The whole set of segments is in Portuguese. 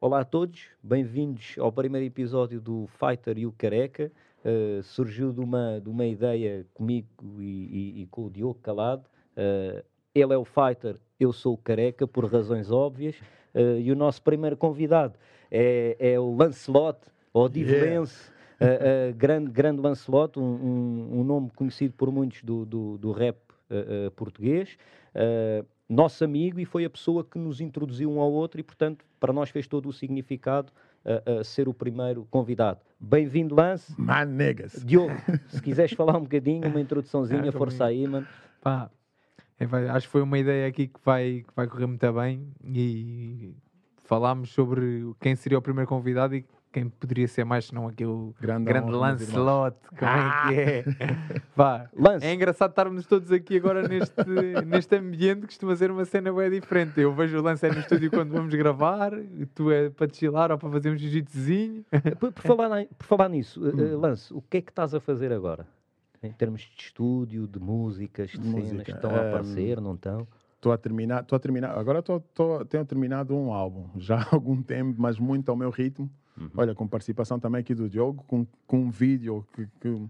Olá a todos, bem-vindos ao primeiro episódio do Fighter e o Careca. Uh, surgiu de uma, de uma ideia comigo e, e, e com o Diogo Calado. Uh, ele é o Fighter, eu sou o Careca, por razões óbvias. Uh, e o nosso primeiro convidado é, é o Lancelot, ou Divelense, yeah. grande, grande Lancelot, um, um, um, nome conhecido por muitos do, do, do rap português nosso amigo e foi a pessoa que nos introduziu um ao outro e, portanto, para nós fez todo o significado uh, uh, ser o primeiro convidado. Bem-vindo, Lance. Man, negas. Diogo, se quiseres falar um bocadinho, uma introduçãozinha, é, força aí, mano. Pá, é, acho que foi uma ideia aqui que vai, que vai correr muito bem e falámos sobre quem seria o primeiro convidado e quem poderia ser mais senão aquele grande, grande Lancelot, como ah! é que é? Vá, Lance. É engraçado estarmos todos aqui agora neste, neste ambiente que costuma ser uma cena bem diferente. Eu vejo o Lance é no estúdio quando vamos gravar, tu é para chilar ou para fazer um jiu-jitsuzinho. Por, por, falar, por falar nisso, uh, Lance, o que é que estás a fazer agora? Em termos de estúdio, de músicas, de, de cenas música. que estão a aparecer, não estão? Estou a terminar, estou a terminar, agora tô, tô, tenho terminado um álbum, já há algum tempo, mas muito ao meu ritmo. Uhum. Olha, com participação também aqui do Diogo, com, com um vídeo que, que,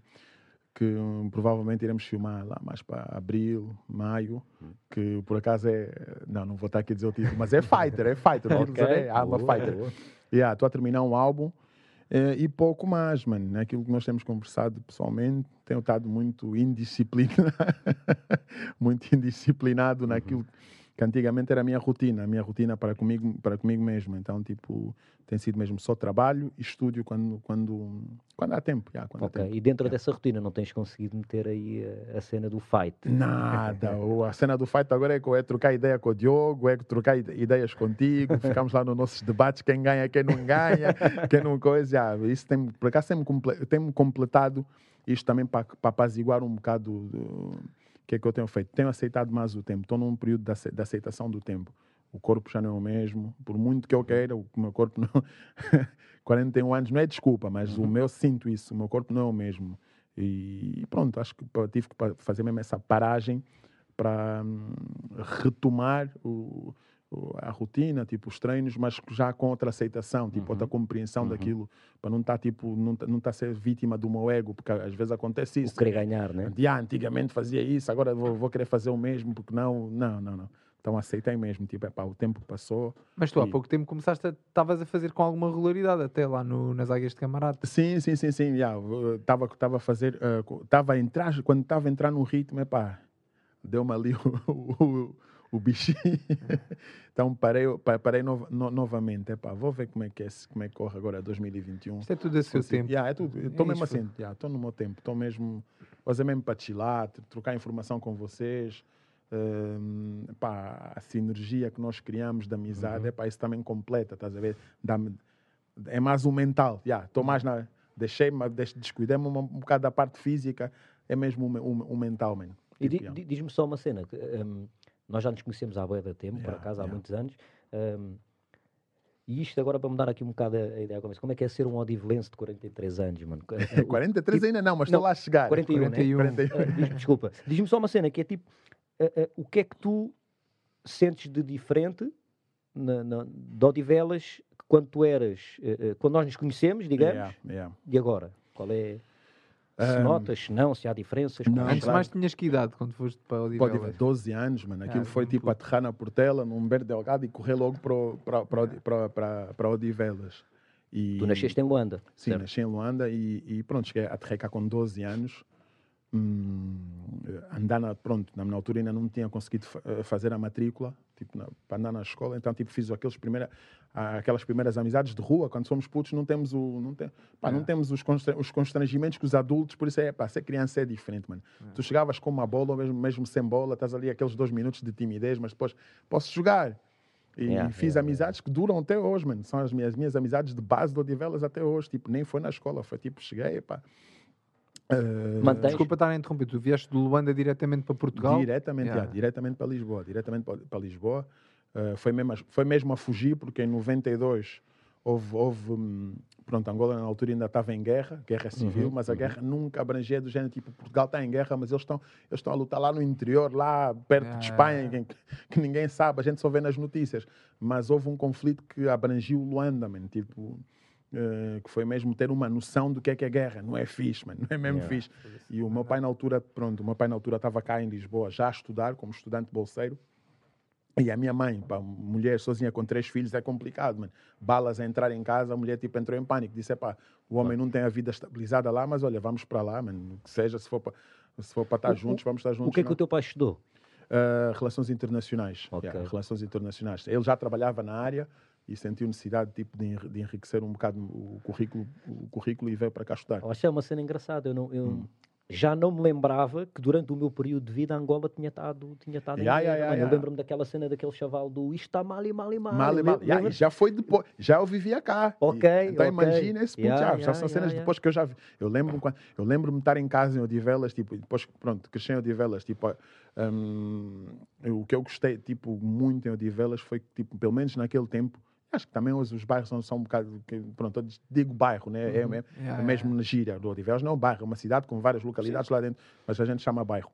que um, provavelmente iremos filmar lá mais para abril, maio, uhum. que por acaso é. Não, não vou estar aqui a dizer o título, mas é Fighter, é Fighter. okay. é Arma Fighter. Estou yeah, a terminar um álbum uh, e pouco mais, mano. Aquilo que nós temos conversado pessoalmente, tenho estado muito indisciplinado, muito indisciplinado naquilo. Que antigamente era a minha rotina, a minha rotina para comigo, para comigo mesmo. Então, tipo, tem sido mesmo só trabalho e estúdio quando, quando, quando há tempo. Yeah, quando ok, há tempo. e dentro yeah. dessa rotina não tens conseguido meter aí a, a cena do fight? Nada, a cena do fight agora é, é trocar ideia com o Diogo, é trocar ideias contigo, ficamos lá nos nossos debates, quem ganha, quem não ganha, quem não coisa. Yeah, isso tem, por acaso tem-me comple completado isto também para, para apaziguar um bocado... Do, que é que eu tenho feito? Tenho aceitado mais o tempo, estou num período de aceitação do tempo. O corpo já não é o mesmo, por muito que eu queira, o meu corpo não. 41 anos não é desculpa, mas uhum. o meu sinto isso, o meu corpo não é o mesmo. E pronto, acho que tive que fazer mesmo essa paragem para hum, retomar o, a rotina, tipo os treinos, mas já com outra aceitação, tipo uhum. outra compreensão uhum. daquilo, para não estar tá, tipo não tá, não tá ser vítima do meu ego, porque às vezes acontece isso. O querer ganhar, né? Ah, antigamente fazia isso, agora vou, vou, querer fazer o mesmo, porque não, não, não, não. Então aceitei mesmo, tipo, é pá, o tempo passou. Mas tu e... há pouco tempo começaste, estavas a, a, fazer com alguma regularidade até lá no, nas águias de camarada. Sim, sim, sim, sim, estava a fazer, estava uh, a entrar, quando estava a entrar no ritmo, é pá, deu-me ali o, o o bichinho. então parei, parei no, no, novamente. Epá, vou ver como é, que é, como é que corre agora 2021. Isto é tudo a seu assim, tempo. Yeah, é tudo. Estou é mesmo assim, estou yeah, no meu tempo. Estou mesmo, fazer mesmo para chilar, trocar informação com vocês. Um, epá, a sinergia que nós criamos da amizade, uhum. epá, isso também completa, estás a ver? Dá é mais o mental. Estou yeah, mais na. Deixei, descuidei-me um, um bocado da parte física, é mesmo o, o, o mental, mano. E tipo, diz-me só uma cena. Um, nós já nos conhecemos há boia de tempo, yeah, por acaso, há muitos anos. Um, e isto agora para mudar aqui um bocado a, ideia, como é que é ser um odivelense de 43 anos, mano? 43 tipo, ainda não, mas estou lá a chegar. 41, 41. Né? 41. Uh, diz desculpa, diz-me só uma cena, que é tipo, uh, uh, o que é que tu sentes de diferente na, na, de Odivelas quando tu eras, quando nós nos conhecemos, digamos, yeah, yeah. e agora? Qual é... Se um, notas, se não, se há diferenças. Não, Antes mais tinhas que idade quando foste para o Odivelas? Pode 12 anos, mano. Aquilo ah, foi tipo puto. aterrar na Portela, num Berto Delgado e correr logo para, para, para, para, para Odivelas. E, tu nasceste em Luanda? Sim, certo? nasci em Luanda e, e pronto, cheguei a aterrar cá com 12 anos. Hum, andar na, pronto, na minha altura ainda não tinha conseguido eh, fazer a matrícula tipo, na, para andar na escola, então tipo, fiz aqueles primeira, aquelas primeiras amizades de rua, quando somos putos não temos, o, não tem, pá, é. não temos os, os constrangimentos que os adultos, por isso é, pá, ser criança é diferente, mano. É. Tu chegavas com uma bola, ou mesmo, mesmo sem bola, estás ali aqueles dois minutos de timidez, mas depois posso jogar. E yeah, fiz yeah, amizades yeah. que duram até hoje, mano. São as minhas, minhas amizades de base do Odivelas até hoje. Tipo, nem foi na escola, foi tipo, cheguei, pá. Uh, Desculpa estar a interromper, tu vieste de Luanda diretamente para Portugal? Diretamente, yeah. Yeah, diretamente para Lisboa. Diretamente para, para Lisboa. Uh, foi, mesmo, foi mesmo a fugir, porque em 92 houve. houve um, pronto, Angola na altura ainda estava em guerra, guerra civil, uhum, mas a uhum. guerra nunca abrangia do género, tipo, Portugal está em guerra, mas eles estão, eles estão a lutar lá no interior, lá perto de Espanha, que, que, ninguém sabe, a gente só vê nas notícias. Mas houve um conflito que abrangiu Luanda, man, tipo... Uh, que foi mesmo ter uma noção do que é que é guerra. Não é fixe, mano. Não é mesmo yeah. fixe. E o meu pai na altura, pronto, o meu pai na altura estava cá em Lisboa já a estudar como estudante bolseiro. E a minha mãe, pá, mulher sozinha com três filhos, é complicado, mano. Balas a entrar em casa, a mulher tipo entrou em pânico. Disse, pá, o homem não tem a vida estabilizada lá, mas olha, vamos para lá, mano. Que seja, se for para se for para estar o, juntos, vamos estar juntos. O que é que o teu pai estudou? Uh, relações internacionais. Okay. Yeah, relações internacionais. Ele já trabalhava na área e sentiu necessidade tipo, de, enriquecer um bocado o currículo, o currículo e veio para cá estudar. É uma cena engraçada. Eu não, eu, hum já não me lembrava que durante o meu período de vida Angola tinha estado tinha estado yeah, yeah, yeah, Eu lembro-me daquela cena daquele chaval do isto está mal e mal e mal. mal, e mal. Yeah, já foi depois, já eu vivia cá. Ok. E, então okay. imagina esse yeah, já são cenas depois que eu já vi. Eu lembro-me eu lembro-me de estar em casa em Odivelas, tipo, depois pronto, cresci em Odivelas, tipo, um, o que eu gostei tipo muito em Odivelas foi que tipo, pelo menos naquele tempo Acho que também os, os bairros são, são um bocado. Pronto, eu digo bairro, né? É uhum. É, é, yeah, é, mesmo na gíria do Odivelas, não é um bairro, é uma cidade com várias localidades Sim. lá dentro, mas a gente chama bairro.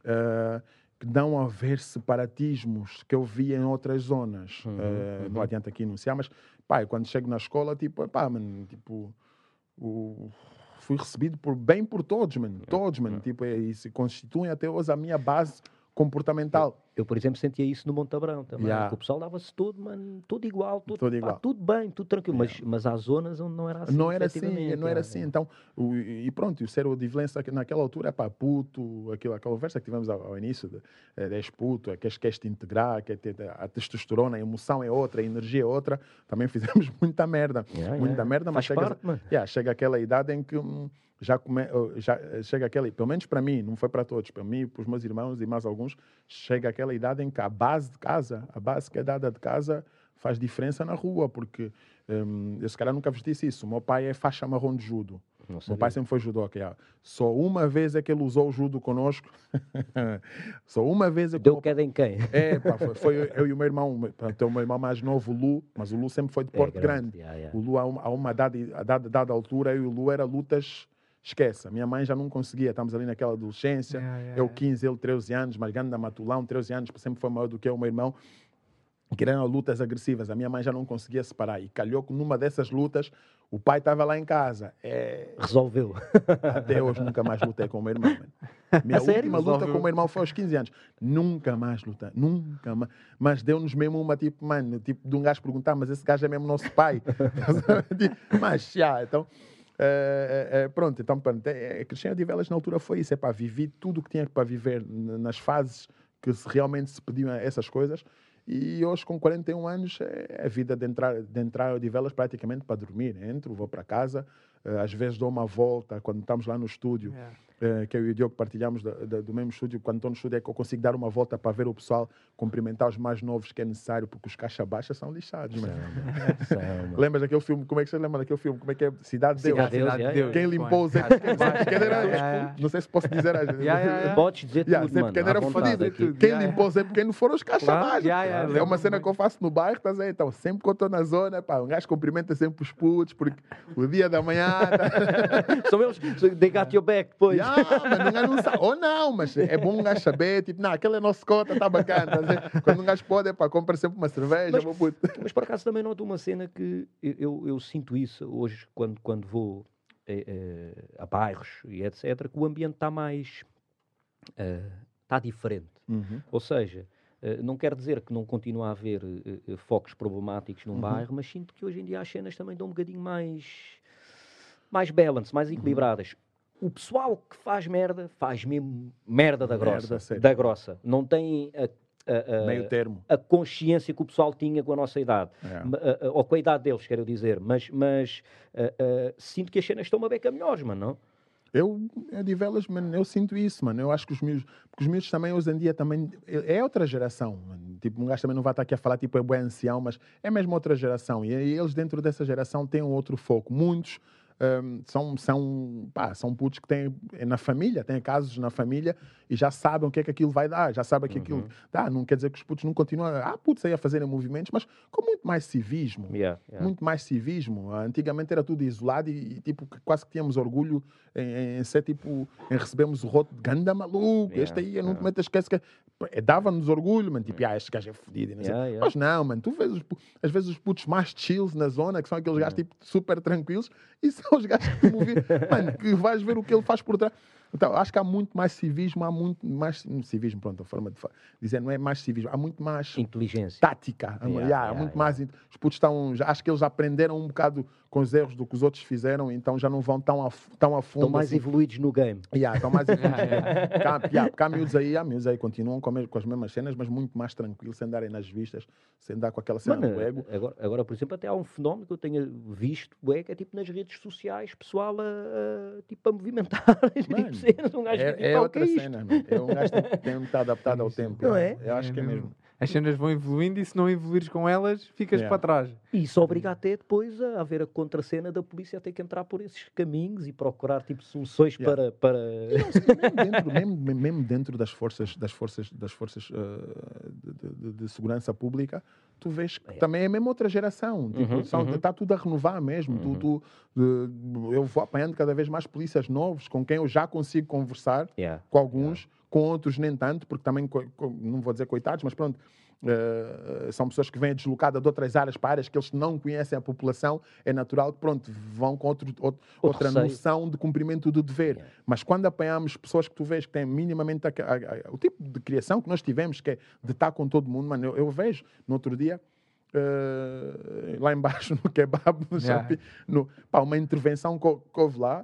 Uh, que não haver separatismos que eu vi em outras zonas. Uhum, uh, uhum. Não adianta aqui anunciar, mas pá, quando chego na escola, tipo, pá, mano, tipo, o, fui recebido por, bem por todos, mano, todos, mano, tipo, e se constituem até hoje a minha base comportamental. Eu, por exemplo, sentia isso no Montabrão também. Yeah. O pessoal dava-se todo, mano, tudo igual, tudo, tudo, igual. Pá, tudo bem, tudo tranquilo. Yeah. Mas, mas há zonas onde não era assim. Não era assim, não era assim. Então, o, e pronto, o ser violência naquela altura é pá, puto, aquilo, aquela conversa que tivemos ao, ao início, de, é, és puto, é, queres, queres te integrar, quer ter, a testosterona, a emoção é outra, a energia é outra. Também fizemos muita merda. Yeah, muita merda, mas chega, parte, chega aquela idade em que. Hum, já, come, já chega aquela, pelo menos para mim, não foi para todos, para mim, para os meus irmãos e mais alguns, chega aquela idade em que a base de casa, a base que é dada de casa, faz diferença na rua, porque um, eu se calhar nunca vos disse isso. O meu pai é faixa marrom de judo. O meu pai sempre foi judoca. Yeah. Só uma vez é que ele usou o judo conosco. Só uma vez é que. Deu queda em quem? É, pá, foi, foi, eu e o meu irmão. Então, o meu irmão mais novo, o Lu, mas o Lu sempre foi de é porte é grande. grande. Yeah, yeah. O Lu, a uma, a uma dada, a dada, dada altura, eu e o Lu era lutas esquece. A minha mãe já não conseguia, estamos ali naquela adolescência. Yeah, yeah, eu 15, ele 13 anos, mas grande da Matulão, 13 anos, sempre foi maior do que eu, o meu irmão. Querendo lutas agressivas, a minha mãe já não conseguia separar. E calhou que numa dessas lutas, o pai estava lá em casa. É... Resolveu. Até hoje nunca mais lutei com o meu irmão. Mano. Minha última luta com o meu irmão foi aos 15 anos. Nunca mais lutei, nunca mais. Mas deu-nos mesmo uma tipo, mano, tipo de um gajo perguntar, mas esse gajo é mesmo nosso pai. mas já, então é, é, pronto, então pronto, é, Cristiano de Velas na altura foi isso, é para viver tudo o que tinha para viver nas fases que se, realmente se pediam essas coisas. E hoje, com 41 anos, é a vida de entrar, de entrar de velas praticamente para dormir. Entro, vou para casa, às vezes dou uma volta quando estamos lá no estúdio. Yeah eh, que eu e o Diogo partilhamos do, do, do mesmo estúdio, quando estou no estúdio é que eu consigo dar uma volta para ver o pessoal, cumprimentar os mais novos que é necessário, porque os caixa baixa são lixados. São, Lembras daquele filme? Como é que você lembra daquele filme? Como é que é? Cidade de Deus. Cidade Deus, Cidade Deus. Quem limpou os Não sei se posso dizer. Pode dizer yeah, tudo, mano. Era fodido. Quem limpou sempre quem não foram os caixa baixos. É uma cena que eu faço no bairro, tá aí? Então, sempre que eu estou na zona, pá, um gajo cumprimenta sempre os putos, porque o dia da manhã... Tá São eles, they got your back, depois. Ah, mas não sabe. Ou não, mas é bom um gajo saber, tipo, não, aquele é nosso cota, está bacana. Tá Quando um gajo pode, é para comprar sempre uma cerveja. Mas, mas, por acaso também noto uma cena que eu, eu, eu sinto isso hoje quando, quando vou é, é, a bairros e etc., que o ambiente está mais. está uh, diferente. Uhum. Ou seja. Uh, não quer dizer que não continue a haver uh, focos problemáticos num uhum. bairro, mas sinto que hoje em dia as cenas também dão um bocadinho mais mais balance, mais uhum. equilibradas o pessoal que faz merda, faz mesmo merda da grossa. Merda, da grossa. Não tem a, a, a, Meio termo. a consciência que o pessoal tinha com a nossa idade. É. ou com a idade deles, quero dizer. Mas, mas sinto que as cenas estão uma beca melhores, mano, não? Eu, eu de velas, mano, eu sinto isso, mano. Eu acho que os miúdos, porque os miúdos também hoje em dia também é outra geração, mano. Tipo, um gajo também não vai estar aqui a falar tipo é bom ancião, mas é mesmo outra geração. E, e eles dentro dessa geração têm um outro foco. Muitos um, são, são, pá, são putos que têm na família, têm casos na família e já sabem o que é que aquilo vai dar, já sabem que uhum. aquilo dá. Não quer dizer que os putos não continuam a, ah, putos aí a fazerem movimentos, mas com muito mais civismo. Yeah, yeah. Muito mais civismo. Antigamente era tudo isolado e, e tipo, quase que tínhamos orgulho em, em, ser tipo, em recebermos o roto de ganda maluco, yeah, este aí, eu não te esquece que. É, Dava-nos orgulho, mano, tipo, ah, este gajo é fodido. Não mas não, mano, tu vês os, às vezes os putos mais chills na zona, que são aqueles gajos tipo super tranquilos, e são os gajos que movem, mano, que vais ver o que ele faz por trás. Então, acho que há muito mais civismo, há muito mais. Civismo, pronto, a forma de dizer, não é mais civismo, há muito mais. Inteligência. Tática. Yeah, yeah, yeah, há muito mais. Os putos estão. Acho que eles aprenderam um bocado com os erros do que os outros fizeram, então já não vão tão a, tão a fundo. Estão mais assim. evoluídos no game. Estão mais evoluídos. yeah, cá miúdos aí, há miúdos aí continuam com, com, as mesmas cenas, mas muito mais tranquilos, sem andarem nas vistas, sem andar com aquela cena Mano, do ego. Agora, agora, por exemplo, até há um fenómeno que eu tenho visto, é que é tipo nas redes sociais, pessoal a, a tipo, a movimentar tipo, cenas, um gajo é, é outra cena, é um gajo que tem que estar adaptado ao tempo. Não é? Eu acho que é mesmo as cenas vão evoluindo e se não evoluires com elas, ficas yeah. para trás. E isso obriga até depois a haver a contracena da polícia a ter que entrar por esses caminhos e procurar tipo soluções yeah. para. para... Não, mesmo, dentro, mesmo, mesmo, dentro das forças, das forças, das forças uh, de, de, de, segurança pública, tu vês que é. também é mesmo outra geração. Tipo, uhum, são, uhum. Está tudo a renovar mesmo. Uhum. Tu, tu, eu vou apanhando cada vez mais polícias novos com quem eu já consigo conversar, yeah. com alguns com outros nem tanto, porque também, não vou dizer coitados, mas pronto, uh, são pessoas que vêm deslocadas de outras áreas para áreas que eles não conhecem a população, é natural que, pronto, vão com outro, outro, outra receio. noção de cumprimento do dever. Yeah. Mas quando apanhamos pessoas que tu vês que têm minimamente a, a, a, o tipo de criação que nós tivemos, que é de estar com todo mundo, mano, eu, eu vejo no outro dia. Uh, lá embaixo no kebab, no yeah. shopping, no, pá, uma intervenção que, que houve lá,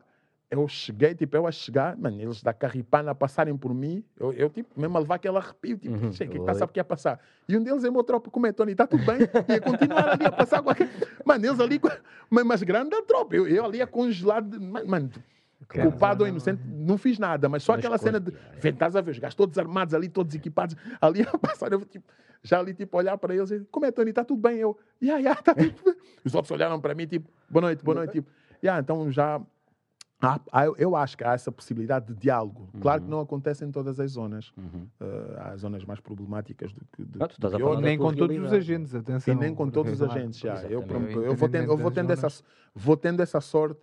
eu cheguei, tipo, eu a chegar, mano, eles da carripana passarem por mim, eu, eu tipo, mesmo a levar aquele arrepio, tipo, uhum, que está sabe o que ia passar. E um deles é meu tropa, como é, Tony, está tudo bem? Ia continuar ali a passar com aquele... Mano, eles ali, mas, mas grande da tropa, eu, eu ali a congelar, mano, culpado ou inocente, não fiz nada, mas só mas aquela cena de, vê, estás a ver, os gajos todos armados ali, todos equipados, ali a passar, eu tipo, já ali, tipo, olhar para eles e, como é, Tony, está tudo bem? Eu, yeah, yeah, tá tudo bem. Os outros olharam para mim, tipo, boa noite, boa noite, tipo, yeah, então já Há, há, eu acho que há essa possibilidade de diálogo. Uhum. Claro que não acontece em todas as zonas. Uhum. Uh, há zonas mais problemáticas do que. De, ah, nem com todos os agentes, atenção. E nem com todos os agentes, já. Eu, eu, eu, vou tendo, eu vou tendo, essa, vou tendo essa sorte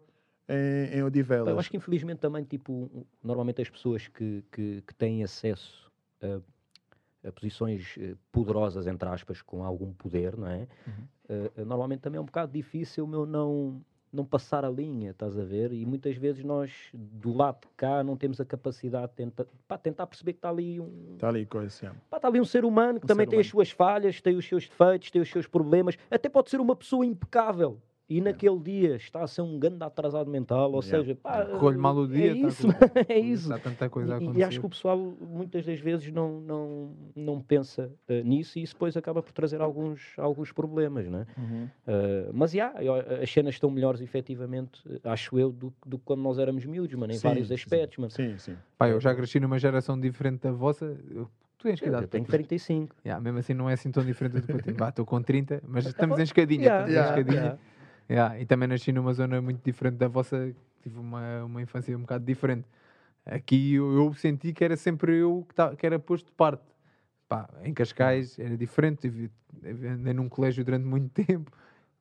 em, em Odivelas. Eu acho que infelizmente também, tipo, normalmente as pessoas que, que, que têm acesso a, a, posições eh, poderosas, entre aspas, com algum poder, não é? Uhum. Uh, normalmente também é um bocado difícil meu não não passar a linha, estás a ver? E muitas vezes nós, do lado de cá, não temos a capacidade de tentar, pá, tentar perceber que está ali um. Está ali coisa, pá, está ali um ser humano que um também tem humano. as suas falhas, tem os seus defeitos, tem os seus problemas, até pode ser uma pessoa impecável e naquele dia está a ser um grande atrasado mental, ou yeah. seja, pá, corre mal o dia, é isso, tá é isso. Está tanta coisa a e, e, acho que o pessoal muitas das vezes não, não, não pensa uh, nisso e isso depois acaba por trazer alguns, alguns problemas, né? Uhum. Uh, mas já, yeah, as cenas estão melhores efetivamente, acho eu, do, do que quando nós éramos miúdos, mano, em sim, vários aspectos, sim. mano. Sim, sim. Pá, eu já cresci numa geração diferente da vossa. Eu Tu tens que idade? Eu tenho 35. Yeah, mesmo assim não é assim tão diferente do que eu tenho. Estou com 30, mas estamos em escadinha. Yeah, estamos yeah, em escadinha. Yeah. Yeah, e também nasci numa zona muito diferente da vossa, tive uma, uma infância um bocado diferente. Aqui eu, eu senti que era sempre eu que, tá, que era posto de parte. Pá, em Cascais era diferente, tive, andei num colégio durante muito tempo,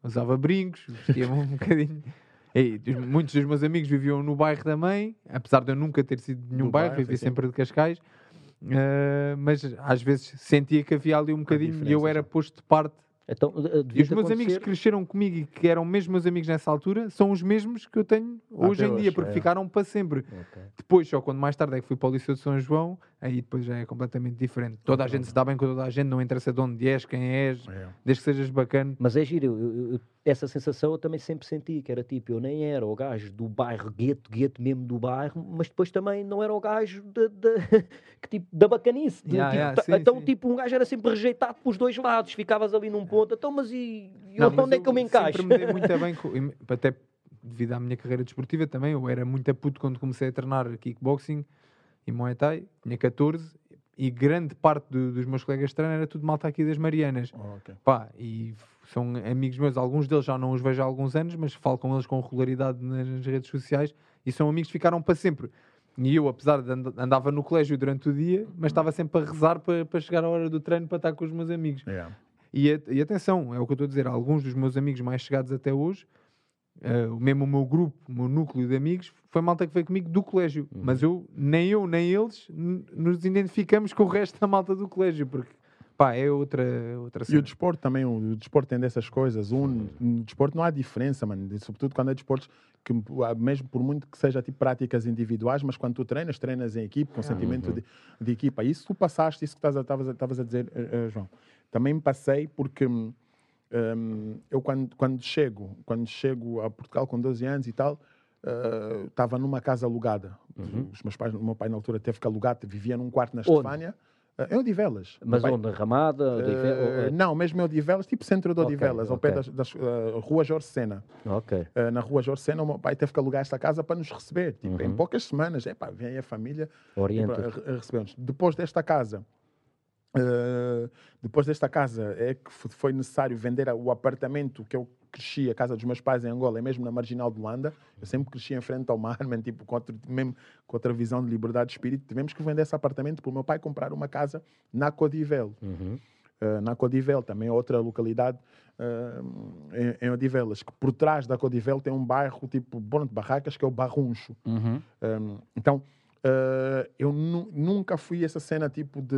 usava brincos, vestia-me um bocadinho. E, muitos dos meus amigos viviam no bairro também, apesar de eu nunca ter sido de nenhum bairro, vivi sempre de Cascais. Uh, mas às vezes sentia que havia ali um bocadinho e eu era posto de parte então, eh, e os meus acontecer... amigos que cresceram comigo e que eram mesmo meus amigos nessa altura são os mesmos que eu tenho hoje Até em dia, porque é. ficaram para sempre. Okay. Depois, só quando mais tarde é que fui para o Liceu de São João, aí depois já é completamente diferente. Toda a gente se dá bem com toda a gente, não interessa de onde és, quem és, é. desde que sejas bacana. Mas é giro, eu, eu, essa sensação eu também sempre senti, que era tipo, eu nem era o gajo do bairro, gueto, gueto mesmo do bairro, mas depois também não era o gajo de, de que, tipo, da bacanice. Yeah, tipo, yeah, sim, então, sim. tipo, um gajo era sempre rejeitado pelos dois lados, ficavas ali num ponto, então, mas e, e não, onde mas é que eu me encaixo? Sempre me dei muito bem, com, até devido à minha carreira desportiva também, eu era muito puto quando comecei a treinar kickboxing e Muay Thai, tinha 14 e grande parte do, dos meus colegas de treino era tudo malta aqui das Marianas. Oh, okay. Pá, e são amigos meus, alguns deles já não os vejo há alguns anos, mas falo com eles com regularidade nas redes sociais e são amigos que ficaram para sempre. E eu, apesar de and andava no colégio durante o dia, mas estava sempre a rezar para, para chegar à hora do treino para estar com os meus amigos. Yeah. E, e, atenção, é o que eu estou a dizer, alguns dos meus amigos mais chegados até hoje, uh, mesmo o meu grupo, o meu núcleo de amigos, foi malta que veio comigo do colégio. Uhum. Mas eu, nem eu, nem eles, nos identificamos com o resto da malta do colégio, porque pá, é outra, outra cena. E o desporto também, o, desporto tem dessas coisas. Um, no desporto não há diferença, mano. Sobretudo quando é desportos que, mesmo por muito que seja tipo práticas individuais, mas quando tu treinas, treinas em equipe, com ah, sentimento uhum. de, de, equipa. Isso tu passaste, isso que estavas a, dizer, uh, João. Também passei porque um, eu quando, quando chego, quando chego a Portugal com 12 anos e tal, estava uh, numa casa alugada. Uhum. Os meus pais, o meu pai na altura teve que alugar, vivia num quarto na Estefânia. Em Odivelas. Mas onde? Ramada? Uh, não, mesmo em Odivelas, tipo centro de Odivelas, okay, ao pé das, das uh, Rua Jorge Sena. Ok. Uh, na Rua Jorge Sena, o meu pai teve que alugar esta casa para nos receber. Tipo, uhum. Em poucas semanas, é pá, vem a família receber-nos. Depois desta casa, Uh, depois desta casa é que foi necessário vender o apartamento que eu cresci, a casa dos meus pais em Angola, é mesmo na Marginal de Luanda. Eu sempre cresci em frente ao mar, man, tipo, com, outro, mesmo, com outra visão de liberdade de espírito. Tivemos que vender esse apartamento para o meu pai comprar uma casa na Codivel. Uhum. Uh, na Codivel, também é outra localidade uh, em, em, Odivelas, que por trás da Codivel tem um bairro tipo Bono de Barracas, que é o Barruncho. Uhum. Um, então, eu nu nunca fui essa cena tipo de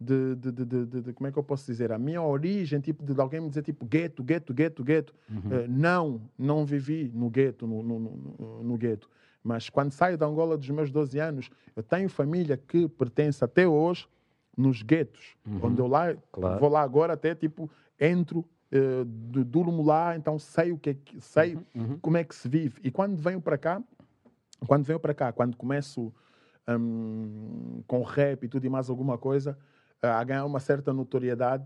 de, de, de, de, como é que eu posso dizer, a minha origem, tipo, de alguém me dizer, tipo, gueto, gueto, gueto, gueto. Uhum. Uh, não, não vivi no gueto, no, no, no, no gueto. Mas quando saio da Angola dos meus 12 anos, eu tenho família que pertence até hoje nos guetos, uhum. onde eu lá, claro. vou lá agora até, tipo, entro, uh, durmo lá, então sei o que é que, sei uhum. uhum. como é que se vive. E quando venho para cá, quando venho para cá, quando começo um, com rap e tudo e mais alguma coisa, a ganhar uma certa notoriedade,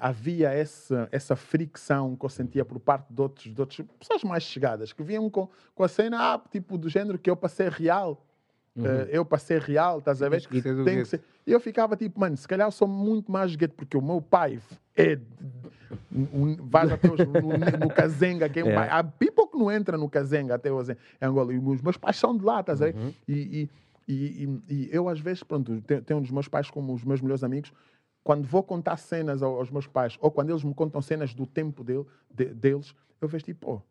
havia essa, essa fricção que eu sentia por parte de outros, de outros pessoas mais chegadas, que vinham com, com a cena, ah, tipo, do género que eu passei real. Uhum. Uh, eu passei real, estás a ver? E, tem que ser. E eu ficava tipo, mano, se calhar eu sou muito mais gueto, porque o meu pai é. Um, vai até hoje no, no Kazenga, que é, é. Há people que não entra no Kazenga até hoje em Angola. E os meus pais são de lá, estás a ver? Uhum. E, e, e, e, e, eu, às vezes, pronto, tenho um dos meus pais como os meus melhores amigos. Quando vou contar cenas aos, meus pais, ou quando eles me contam cenas do tempo dele, de, deles, eu vejo tipo, oh,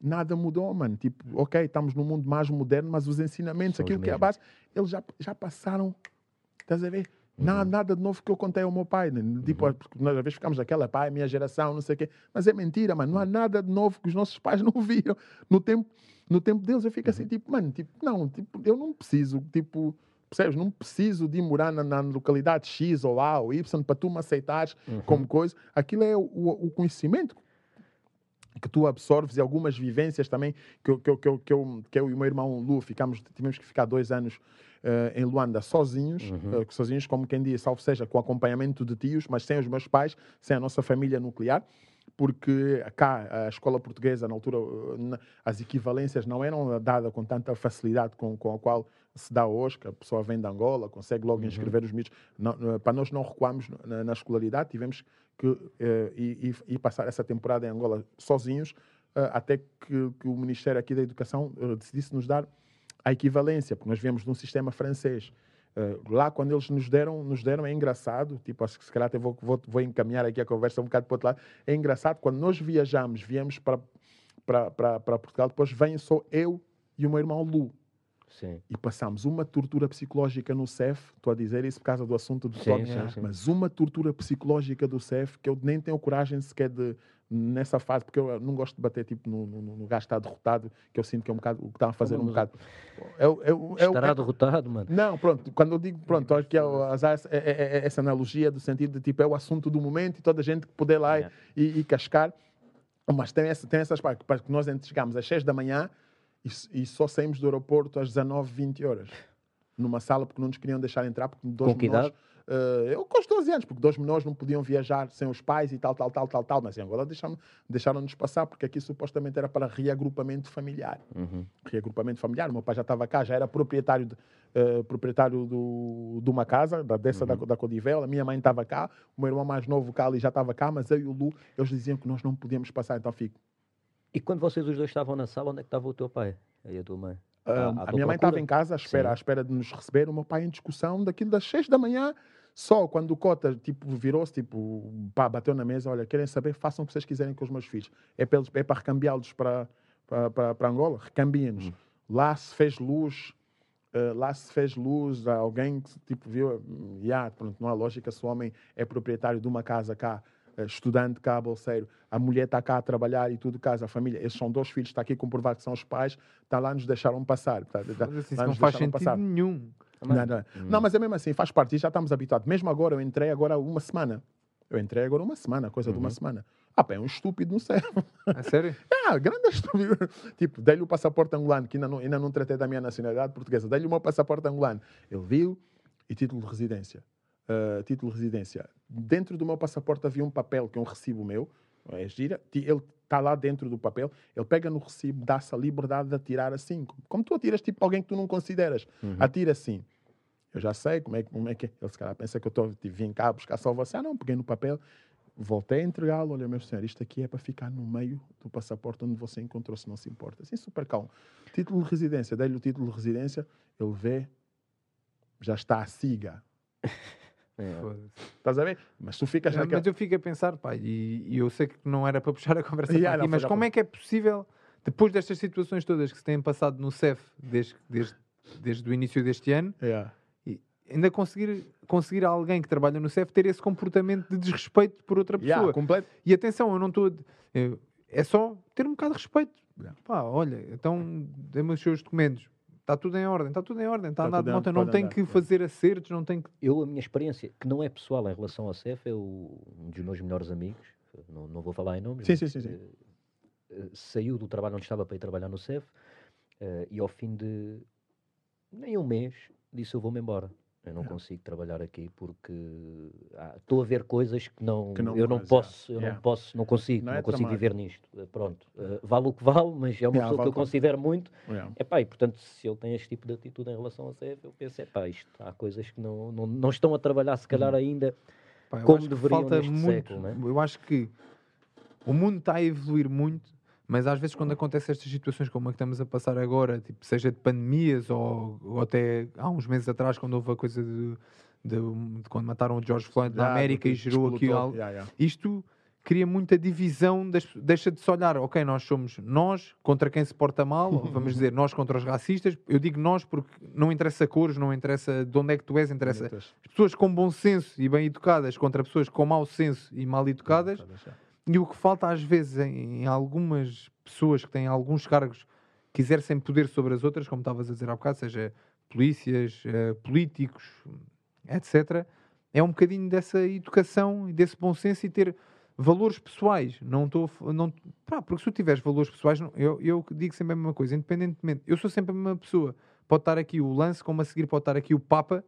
nada mudou, mano. Tipo, ok, estamos num mundo mais moderno, mas os ensinamentos, São aquilo que é a base, eles já, já passaram. Estás a ver? Uhum. Nada, nada de novo que eu contei ao meu pai. Né? Tipo, uhum. porque nós às vezes ficamos naquela, pai, minha geração, não sei o quê. Mas é mentira, mano. Não há nada de novo que os nossos pais não viram. No tempo, no tempo deles eu fico assim, uhum. tipo, mano, tipo, não, tipo, eu não preciso, tipo, percebes? Não preciso de morar na, na localidade X ou A ou Y para tu me aceitares uhum. como coisa. Aquilo é o, o, conhecimento que tu absorves e algumas vivências também que que que que eu, que eu e o meu irmão Lu ficamos, tivemos que ficar dois anos uh, em Luanda sozinhos, uhum. uh, sozinhos, como quem diz, salvo seja, com acompanhamento de tios, mas sem os meus pais, sem a nossa família nuclear porque cá a escola portuguesa, na altura, as equivalências não eram dadas com tanta facilidade com, com a qual se dá hoje, que a pessoa vem de Angola, consegue logo uhum. inscrever os mitos. Não, para nós não recuamos na, na escolaridade, tivemos que ir, ir, passar essa temporada em Angola sozinhos, uh, até que, que, o Ministério aqui da Educação uh, decidisse nos dar a equivalência, porque nós viemos de um sistema francês. Uh, lá quando eles nos deram, nos deram é engraçado, tipo, acho que se calhar até vou, vou, vou encaminhar aqui a conversa um bocado para o outro lado, é engraçado, quando nós viajamos, viemos para, para, para, para Portugal, depois vem só eu e o meu irmão Lu. Sim. E passamos uma tortura psicológica no CEF, estou a dizer isso por causa do assunto do sim, mas uma tortura psicológica do CEF que eu nem tenho coragem sequer de, nessa fase, porque eu não gosto de bater tipo, no, no, no gajo que está derrotado, que eu sinto que é um bocado o que está a fazer um bocado. Eu, eu, eu, Estará derrotado, mano. Não, pronto, quando eu digo, pronto, acho que é, é, é, é, essa analogia do sentido de tipo, é o assunto do momento e toda a gente poder lá yeah. e, e, cascar. Mas tem, essa, tem essas partes, que nós chegamos às 6 da manhã e, e só saímos do aeroporto às 19, 20 horas. Numa sala, porque não nos queriam deixar entrar, porque Com que idade? Uh, eu com os 12 anos, porque dois menores não podiam viajar sem os pais e tal, tal, tal, tal, tal. Mas em Angola deixaram, deixaram-nos passar, porque aqui supostamente era para reagrupamento familiar. Uhum. Reagrupamento familiar. O meu pai já estava cá, já era proprietário de, uh, proprietário do, de uma casa, da, dessa uhum. da, da Codivel. A minha mãe estava cá, o meu irmão mais novo, Cali, já estava cá, mas eu e o Lu, eles diziam que nós não podíamos passar, então fico. E quando vocês os dois estavam na sala, onde é que estava o teu pai e a tua mãe? Uh, a, minha mãe estava em casa à espera, à espera de nos receber, o meu pai em discussão daquilo das seis da manhã. Só quando o Cota tipo, virou-se, tipo, pá, bateu na mesa, olha, querem saber, façam o que vocês quiserem com os meus filhos. É para, é para recambiá-los para, para, para, Angola? Recambiem-nos. Uhum. Lá se fez luz, uh, lá se fez luz, alguém que tipo, viu, yeah, pronto, não há lógica se o homem é proprietário de uma casa cá estudante cá, bolseiro, a mulher está cá a trabalhar e tudo, casa, a família, esses são dois filhos, está aqui comprovado que são os pais, está lá, nos deixaram passar. Tá, tá, isso não faz sentido passar. nenhum. Não, não. Hum. não, mas é mesmo assim, faz parte, já estamos habituados. Mesmo agora, eu entrei agora uma semana. Eu entrei agora uma semana, coisa uhum. de uma uhum. semana. Ah, pá, é um estúpido no céu. É sério? Ah, grande estúpido. Tipo, dei-lhe o passaporte angolano, que ainda não, ainda não tratei da minha nacionalidade portuguesa. Dei-lhe o meu passaporte angolano. Ele viu e título de residência uh, título de residência. Dentro do meu passaporte havia um papel, que é um recibo meu, é gira, ele está lá dentro do papel, ele pega no recibo, dá-se a liberdade de atirar assim, como tu atiras tipo alguém que tu não consideras, uhum. atira assim. Eu já sei como é, como é que é. Ele se calhar pensa que eu estou, vim cá buscar salvação. Ah, não, peguei no papel, voltei a entregá-lo. Olha, meu senhor, isto aqui é para ficar no meio do passaporte onde você encontrou, se não se importa. Assim, super calmo. Título de residência, dei-lhe o título de residência, ele vê, já está a siga. É. Estás a ver? Mas tu ficas naquela... Mas eu fico a pensar, pai, e, e, eu sei que não era para puxar a conversa yeah, aqui, mas como é que é possível, depois destas situações todas que se têm passado no CEF desde, desde, desde o início deste ano, yeah. ainda conseguir, conseguir alguém que trabalha no CEF ter esse comportamento de desrespeito por outra pessoa. Yeah, completo. E atenção, eu não estou. É só ter um bocado de respeito. Pá, olha, então dê-me os seus documentos Está tudo em ordem, está tudo em ordem, está a andar de moto, não tem andar, que fazer acertos, não tem que... Eu, a minha experiência, que não é pessoal em relação ao CEF, é o, um dos meus melhores amigos, não, não vou falar em nomes, sim, sim, sim, sim. Uh, saiu do trabalho onde estava para ir trabalhar no CEF uh, e ao fim de nem um mês disse eu vou-me embora. Eu não consigo trabalhar aqui porque estou ah, a ver coisas que não, que não eu não posso, eu yeah. não posso, não consigo, não, não é consigo viver nisto. Eh, pronto, uh, vale o que vale, mas é uma yeah, pessoa vale que eu considero muito. Yeah. Epá, e portanto, se ele tem este tipo de atitude em relação a CF, eu penso, epá, isto há coisas que não, não, não estão a trabalhar se calhar hum. ainda Pá, como deveriam falta neste muito, século. É? Eu acho que o mundo está a evoluir muito mas às vezes, quando acontecem estas situações como a que estamos a passar agora, tipo, seja de pandemias ou, ou até há uns meses atrás, quando houve a coisa de, de, de quando mataram o George Floyd na América e gerou aqui algo, yeah, yeah. isto cria muita divisão, deixa de se olhar, ok, nós somos nós contra quem se porta mal, vamos dizer nós contra os racistas. Eu digo nós porque não interessa cores, não interessa de onde é que tu és, interessa as pessoas com bom senso e bem educadas contra pessoas com mau senso e mal educadas. E o que falta às vezes em, em algumas pessoas que têm alguns cargos que exercem poder sobre as outras, como estavas a dizer há bocado, seja polícias, uh, políticos, etc., é um bocadinho dessa educação e desse bom senso e ter valores pessoais. Não estou. Não, porque se tu tiveres valores pessoais, não, eu, eu digo sempre a mesma coisa, independentemente. Eu sou sempre a mesma pessoa. Pode estar aqui o lance, como a seguir pode estar aqui o Papa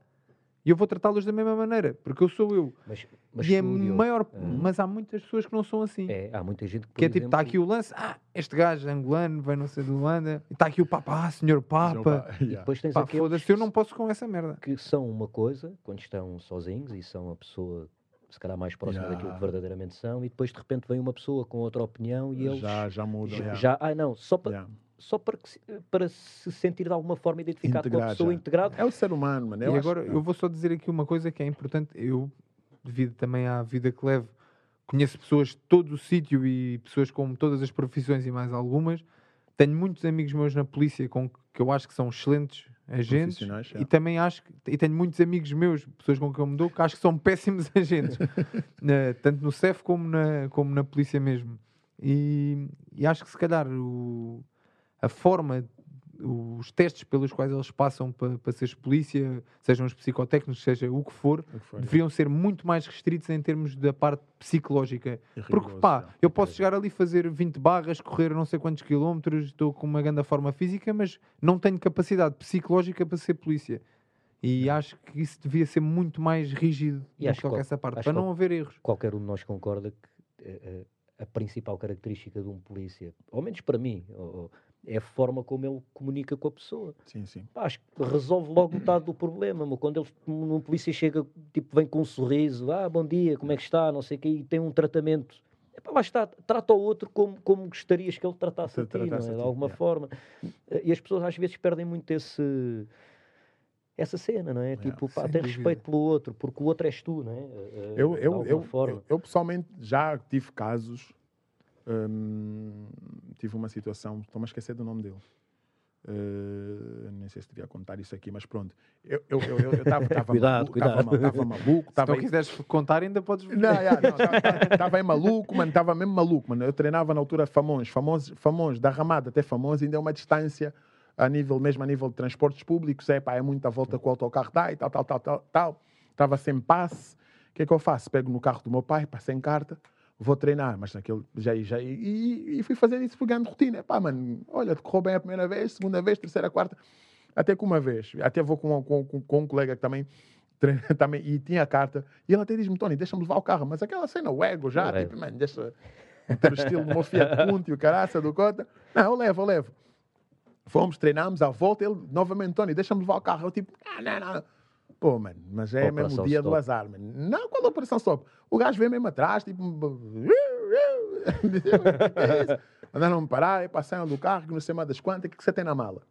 e eu vou tratá-los da mesma maneira, porque eu sou eu. Mas, mas e é maior, uh, mas há muitas pessoas que não são assim. É, há muita gente que. Que é tipo, está aqui o lance, ah, este gajo é angolano, vem não ser de Luanda, e está aqui o Papa, ah, senhor Papa. Yeah. E depois tens Pá, aqueles. eu não posso com essa merda. Que são uma coisa, quando estão sozinhos e são a pessoa se calhar mais próxima yeah. daquilo que verdadeiramente são, e depois de repente vem uma pessoa com outra opinião e eles. Já, já mudam. Já, já, ah, não, só para. Yeah só para, que, para se sentir de alguma forma identificado integrado, com a pessoa, já. integrado. É o ser humano, mano. Eu e agora, eu vou só dizer aqui uma coisa que é importante. Eu, devido também à vida que levo, conheço pessoas de todo o sítio e pessoas com todas as profissões e mais algumas. Tenho muitos amigos meus na polícia com, que eu acho que são excelentes agentes e também acho que, e tenho muitos amigos meus, pessoas com quem eu me dou, que acho que são péssimos agentes, na, tanto no CEF como na, como na polícia mesmo. E, e acho que se calhar o, a forma, os testes pelos quais eles passam para, para seres polícia, sejam os psicotécnicos, seja o que for, o que for deveriam é. ser muito mais restritos em termos da parte psicológica. Porque, pá, eu posso chegar ali fazer 20 barras, correr não sei quantos quilómetros, estou com uma grande forma física, mas não tenho capacidade psicológica para ser polícia. E acho que isso devia ser muito mais rígido E no acho que toca essa parte, para não haver erros. Qualquer um de nós concorda que eh, eh, a principal característica de um polícia, ao menos para mim, ou- ou, é a forma como ele comunica com a pessoa. Sim, sim. Pá, acho que resolve logo metade do problema. meu. Quando ele, um polícia chega, tipo, vem com um sorriso, ah, bom dia, como é que está, não sei o quê, e tem um tratamento. Epá, lá está, trata o outro como, como gostarias que ele tratasse Se a ti, é? a de alguma yeah. forma. Eh, E as pessoas às vezes perdem muito esse, essa cena, não é? Yeah, tipo, pá, respeito pelo outro, porque o outro és tu, não é? Eh, Eu, de eu, eu, eu, eu pessoalmente já tive casos. Hum, tive uma situação, estou-me a esquecer do nome dele. Uh, nem sei se devia contar isso aqui, mas pronto. Eu estava eu, eu, eu tava, tava Cuidado, maluco. Tava, maluco, Se não quiseres contar, ainda podes. não, estava aí maluco, mano, estava mesmo maluco, mano. Eu treinava na altura Famões, Famões, Famões da Ramada até Famões, ainda é uma distância a nível, mesmo a nível de transportes públicos, é pá, é muita volta que o autocarro dá e tal, tal, tal, tal, tal. Estava sem passe. O que é que eu faço? Pego no carro do meu pai, pá, sem carta, vou treinar, mas naquele, já, já, e, e fui fazer isso pegando rotina. Pá, mano, olha, correu bem a primeira vez, segunda vez, terceira, quarta, até que uma vez, até vou com, com, com, com um colega que também treina também, e tinha a carta, e ele até diz-me, Tony, deixa-me levar o carro, mas aquela cena, o ego já, tipo, mano, deixa ter o estilo do meu Fiat Punto e o caraça do Cota. Não, eu levo, eu levo. Fomos, treinámos, à volta, ele, novamente, Tony, deixa-me levar o carro. Eu tipo, não, não, não. Pô, mano, mas é mesmo o dia do stop. azar, mano. Não, qual é a operação stop? O gajo vem mesmo atrás, tipo... Mandaram-me parar, e passaram do carro, que não sei mais das quantas, o que, você tem na mala?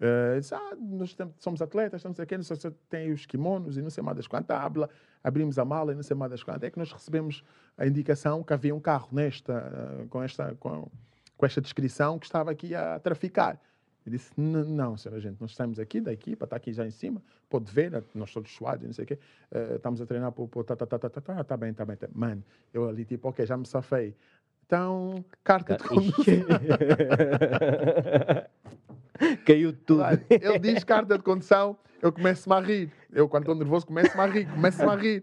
Eh, disse, ah, nós somos atletas, estamos aqui, não sei se tem os kimonos e não sei mais das quantas. Ah, abla- abrimos a mala e não sei mais das quantas. É que nós recebemos a indicação que havia um carro nesta, eh, com, esta, com, com esta descrição que estava aqui a traficar. Eu disse, "N- não, senhora gente, nós estamos aqui da equipa, está aqui já em cima, pode ver, né, nós todos suados, não sei o quê, eh, estamos a treinar para o tá, tá, tá, tá, tá, tá, tá bem, tá bem, tá. Mano, eu ali tipo, ok, já me safei. Então, carta de condução. Caiu tudo. Claro, Ele diz carta de condução, eu começo-me a rir. Eu, quando estou nervoso, começo-me a rir, começo-me a rir.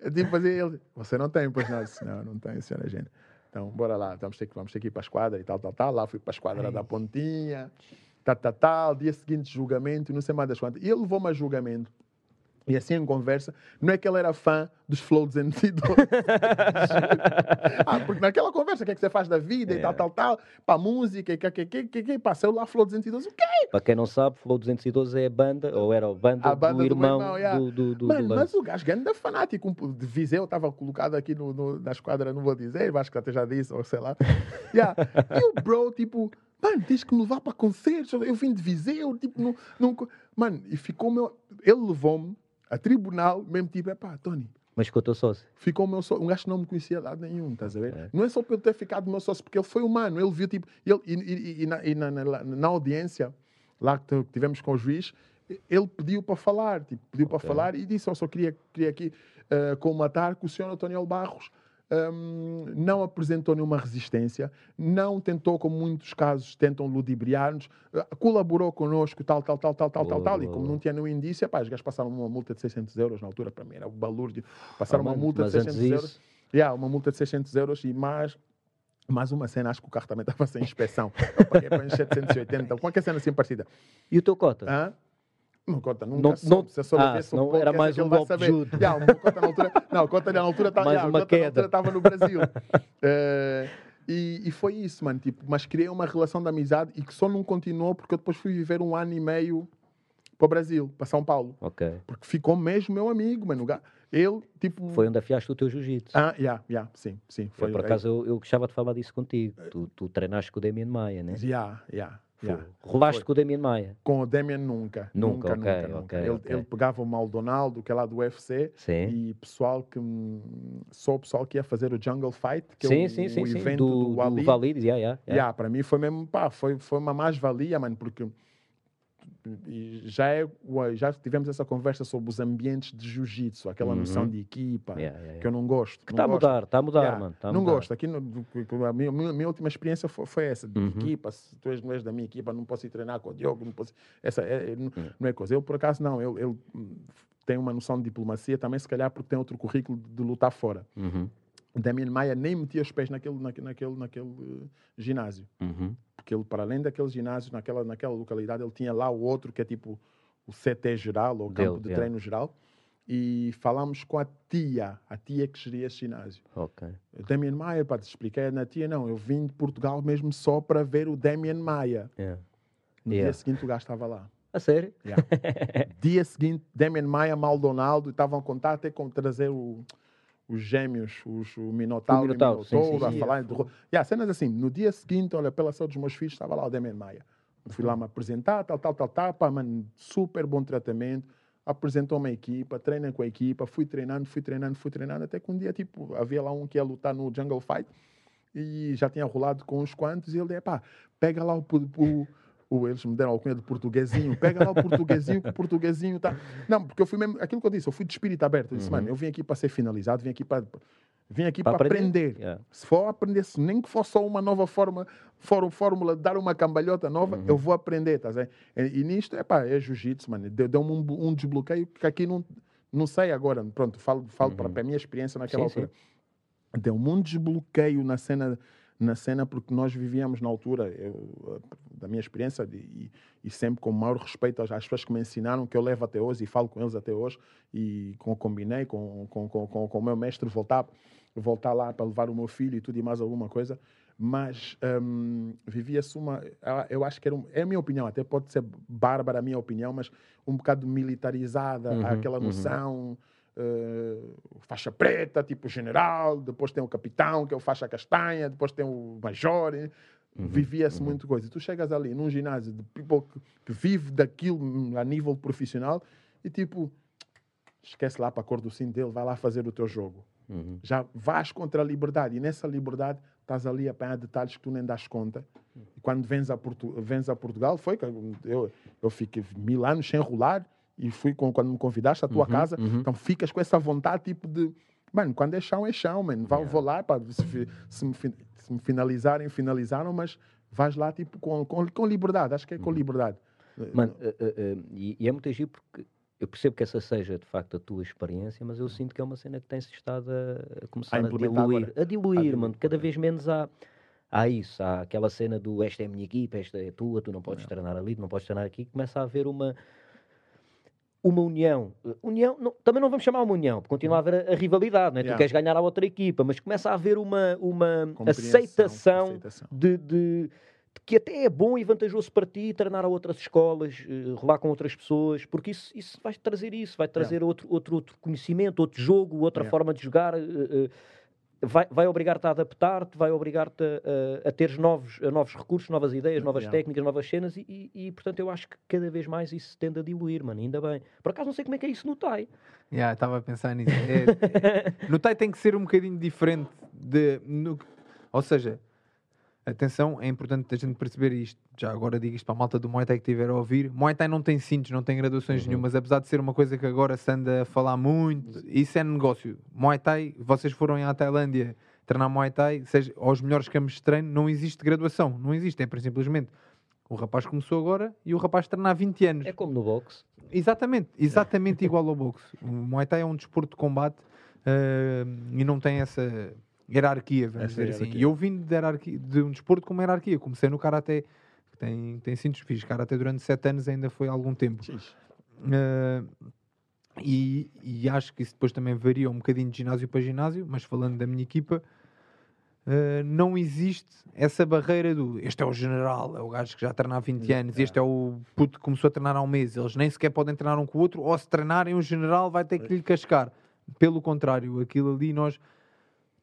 Eu tive que fazer ele. Você não tem, pois não? Eu disse, não, não tenho, senhora gente. Então, bora lá, vamos ter, que, vamos ter que ir para a esquadra e tal, tal, tal. Lá fui para a esquadra da Pontinha, tal, tal, tal. Dia seguinte, julgamento, e não sei mais das quantas. E ele levou-me a julgamento. E assim em conversa, não é que ele era fã dos Flow 212. ah, porque naquela conversa, o que é que você faz da vida e tal, tal, tal, para a música, e que, que, que, que, que, passou lá Flow 212, o quê? Para quem não sabe, Flow 212 é a banda, ou era a banda, A banda do do irmão irmão, yeah. do, do, do, Mano, do mas o gajo grande é fanático. um De Viseu, estava colocado aqui no, no- na esquadra, não vou dizer, acho que até já disse, ou sei lá. Yeah. E o bro, tipo, mano, tens que me levar para concertos. Eu vim de Viseu, tipo, não. não... co-" Mano, e ficou meu. Ele levou-me a tribunal, mesmo tipo, é pá, Tony, Mas o teu sócio. ficou meu sócio. Um gajo que não me conhecia lado nenhum, estás a ver? É. Não é só por ele ter ficado meu sócio, porque ele foi humano. Ele viu, tipo, ele, e, e- e na, e na- na- na audiência, lá que tivemos com o juiz, ele pediu para falar, tipo, pediu para Ok. falar e disse: Eu só queria, queria aqui eh, colmatar que o senhor Antônio Barros. Hum, não apresentou nenhuma resistência, não tentou, como muitos casos tentam ludibriar-nos, eh, colaborou connosco, tal, tal, tal, tal, tal, tal, Boa, tal, e como não tinha nenhum indício, pá, os gajos passaram uma multa de 600 euros na altura, para mim era o balúrdio, passaram Ah, uma multa de mas antes 600 euros. disso, Yeah, uma multa de 600 euros e mais, mais uma cena, acho que o carro também estava sem inspeção. Eu paguei para uns 780, qualquer cena assim parecida. E o teu cota? Hã? Não conta, nunca Não- soube. não- Se soube ah, soube era mais um golpe judo. Yeah, cota na altura, não, o cota na altura tá- yeah, uma queda. altura estava no Brasil. Eh, e, e foi isso, mano. Tipo, mas criei uma relação de amizade e que só não continuou porque eu depois fui viver um ano e meio para o Brasil, para São Paulo. Ok. Porque ficou mesmo meu amigo, mano. Ele, tipo. Foi onde afiaste o teu jiu-jitsu. Ah, yeah, yeah, sim, sim. Eu, por acaso, eu, eu gostava de falar disso contigo. Tu, tu treinaste com o Damien Maia, né? Yeah, yeah, Foi. Yeah. Rolaste com o Damien Maia. Com o Damian nunca. Nunca, Nunca, ok, nunca, nunca. ok, ele, ele pegava o Maldonado, que é lá do UFC, Sim. e pessoal que. Só o pessoal que ia fazer o Jungle Fight, que sim, é o, sim, sim, o evento Do, do, do Ali. Valide, yeah, yeah, yeah. Yeah, para mim foi mesmo, pá, foi, foi uma mais-valia, mano, porque já, é, já tivemos essa conversa sobre os ambientes de jiu-jitsu, aquela noção Uhum. de equipa, Yeah, yeah, que eu não gosto. Que está a mudar, está a mudar, Yeah, mano. tá não mudar. gosto. Aqui, no, a minha, minha, última experiência foi, foi essa, de Uhum. equipa. Se tu és, não és da minha equipa, não posso ir treinar com o Diogo, não posso. Essa é, é- não, Uhum. não é coisa. Eu, por acaso, não. Ele hum, tem uma noção de diplomacia também, se calhar, porque tem outro currículo de lutar fora. Uhum, Damien Maia nem metia os pés naquele, naquele, naquele, naquele eh, ginásio. uhum. Porque ele, para além daquele ginásio, naquela, naquela localidade, ele tinha lá o outro que é tipo o CT geral, ou campo Deu, de treino yeah. geral, e falamos com a tia, a tia que geria esse ginásio. Ok. Damien Maia, para te explicar, na tia não, eu vim de Portugal mesmo só para ver o Damien Maia. Yeah. No yeah. dia seguinte o gajo estava lá. A sério? Yeah. dia seguinte, Damien Maia, Maldonado, estavam a contar até com trazer o, os gêmeos, os, o Minotauro, o Minotauro, sim, sim, a falar de... Yeah, cenas assim, no dia seguinte, olha, pela saúde dos meus filhos, estava lá o Damien Maia. Fui lá me apresentar, tal, tal, tal, tal, pá, mano, super bom tratamento. Apresentou uma equipa, treina com a equipa, fui treinando, fui treinando, fui treinando, até que um dia, tipo, havia lá um que ia lutar no Jungle Fight e já tinha rolado com uns quantos e ele, pá, pega lá o, o, o eles me deram a alcunha de portuguesinho, pega lá o portuguesinho, que o portuguesinho tá... Não, porque eu fui mesmo, aquilo que eu disse, eu fui de espírito aberto, eu disse, uhum. mano, eu vim aqui para ser finalizado, vim aqui para Vim aqui para aprender. aprender. Yeah. Se for aprender, se nem que for só uma nova forma, for, fórmula, dar uma cambalhota nova, uhum. eu vou aprender, tá certo? E, e nisto, epá, é jiu-jitsu, mano. Deu-me um, um, desbloqueio que aqui não, não sei agora. Pronto, falo, falo uhum. para a minha experiência naquela sim, altura. Deu-me um desbloqueio na cena, na cena porque nós vivíamos na altura, eu, da minha experiência, e, e, sempre com o maior respeito às, às, pessoas que me ensinaram, que eu levo até hoje e falo com eles até hoje, e com, combinei com, com, com, com, com o meu mestre voltar voltar lá para levar o meu filho e tudo e mais alguma coisa, mas um, vivia-se uma. Eu acho que era, um, é a minha opinião, até pode ser bárbara a minha opinião, mas um bocado militarizada, uhum, aquela uhum. noção. Uhum. Uh, faixa preta, tipo general, depois tem o capitão, que é o faixa castanha, depois tem o major. Uhum, Vivia-se uhum. muito coisa. E tu chegas ali num ginásio de people que, que vive daquilo a nível profissional e tipo, esquece lá para a cor do cinto dele, vai lá fazer o teu jogo. Uhum. Já vais contra a liberdade e nessa liberdade estás ali a apanhar detalhes que tu nem das conta. E quando vens a, Portu vens a Portugal, foi que eu, eu fiquei mil anos sem rolar e fui com, quando me convidaste à tua uhum, casa. Uhum. Então ficas com essa vontade tipo de. Mano, quando é chão, é chão, mano. Vou, yeah. vou lá, pá, se, se, me, se me finalizarem, finalizaram, mas vais lá tipo com, com, com liberdade. Acho que é com uhum. liberdade. Mano, uh, uh, uh, e, e, é muito agir porque eu percebo que essa seja de facto a tua experiência, mas eu sinto que é uma cena que tem-se estado a, a começar a, a diluir. A diluir, mano. Cada vez menos há, há isso. Há aquela cena do esta é a minha equipa, esta é a tua, tu não podes não. treinar ali, tu não podes treinar aqui. Começa a haver uma. Uma união, união não, também não vamos chamar uma união, porque continua a haver a, a rivalidade, não é? Yeah. tu queres ganhar a outra equipa, mas começa a haver uma, uma aceitação, aceitação. de, de que até é bom e vantajoso para ti treinar a outras escolas, uh, rolar com outras pessoas, porque isso, isso vai trazer isso, vai trazer yeah. outro, outro, outro conhecimento, outro jogo, outra yeah. forma de jogar. Uh, uh, vai, vai obrigar-te a adaptar-te, vai obrigar-te a, a, a teres novos, a novos recursos, novas ideias, novas yeah. técnicas, novas cenas e, e, e, portanto, eu acho que cada vez mais isso tende a diluir, mano, ainda bem. Por acaso não sei como é que é isso no TAI. Yeah, estava a pensar nisso. É, no TAI tem que ser um bocadinho diferente de... No, ou seja, Atenção, é importante a gente perceber isto. Já agora digo isto para a malta do Muay Thai que estiver a ouvir. Muay Thai não tem cintos, não tem graduações uhum. nenhumas, apesar de ser uma coisa que agora se anda a falar muito. Isso é negócio. Muay Thai, vocês foram à Tailândia treinar Muay Thai, seja aos melhores campos de treino, não existe graduação. Não existe, é simplesmente o rapaz começou agora e o rapaz treina há 20 anos. É como no boxe. Exatamente, exatamente igual ao boxe. O Muay Thai é um desporto de combate uh, e não tem essa hierarquia, vamos Essa dizer assim. E eu vim de, hierarquia, de um desporto com uma hierarquia. Comecei no Karaté, que tem, tem cintos, fiz Karaté durante sete anos, ainda foi algum tempo. Uh, e, e, acho que isso depois também varia um bocadinho de ginásio para ginásio, mas falando da minha equipa, uh, não existe essa barreira do este é o general, é o gajo que já treina há 20 anos, é. este é o puto que começou a treinar há um mês. Eles nem sequer podem treinar um com o outro, ou se treinarem, o general vai ter que lhe cascar. Pelo contrário, aquilo ali nós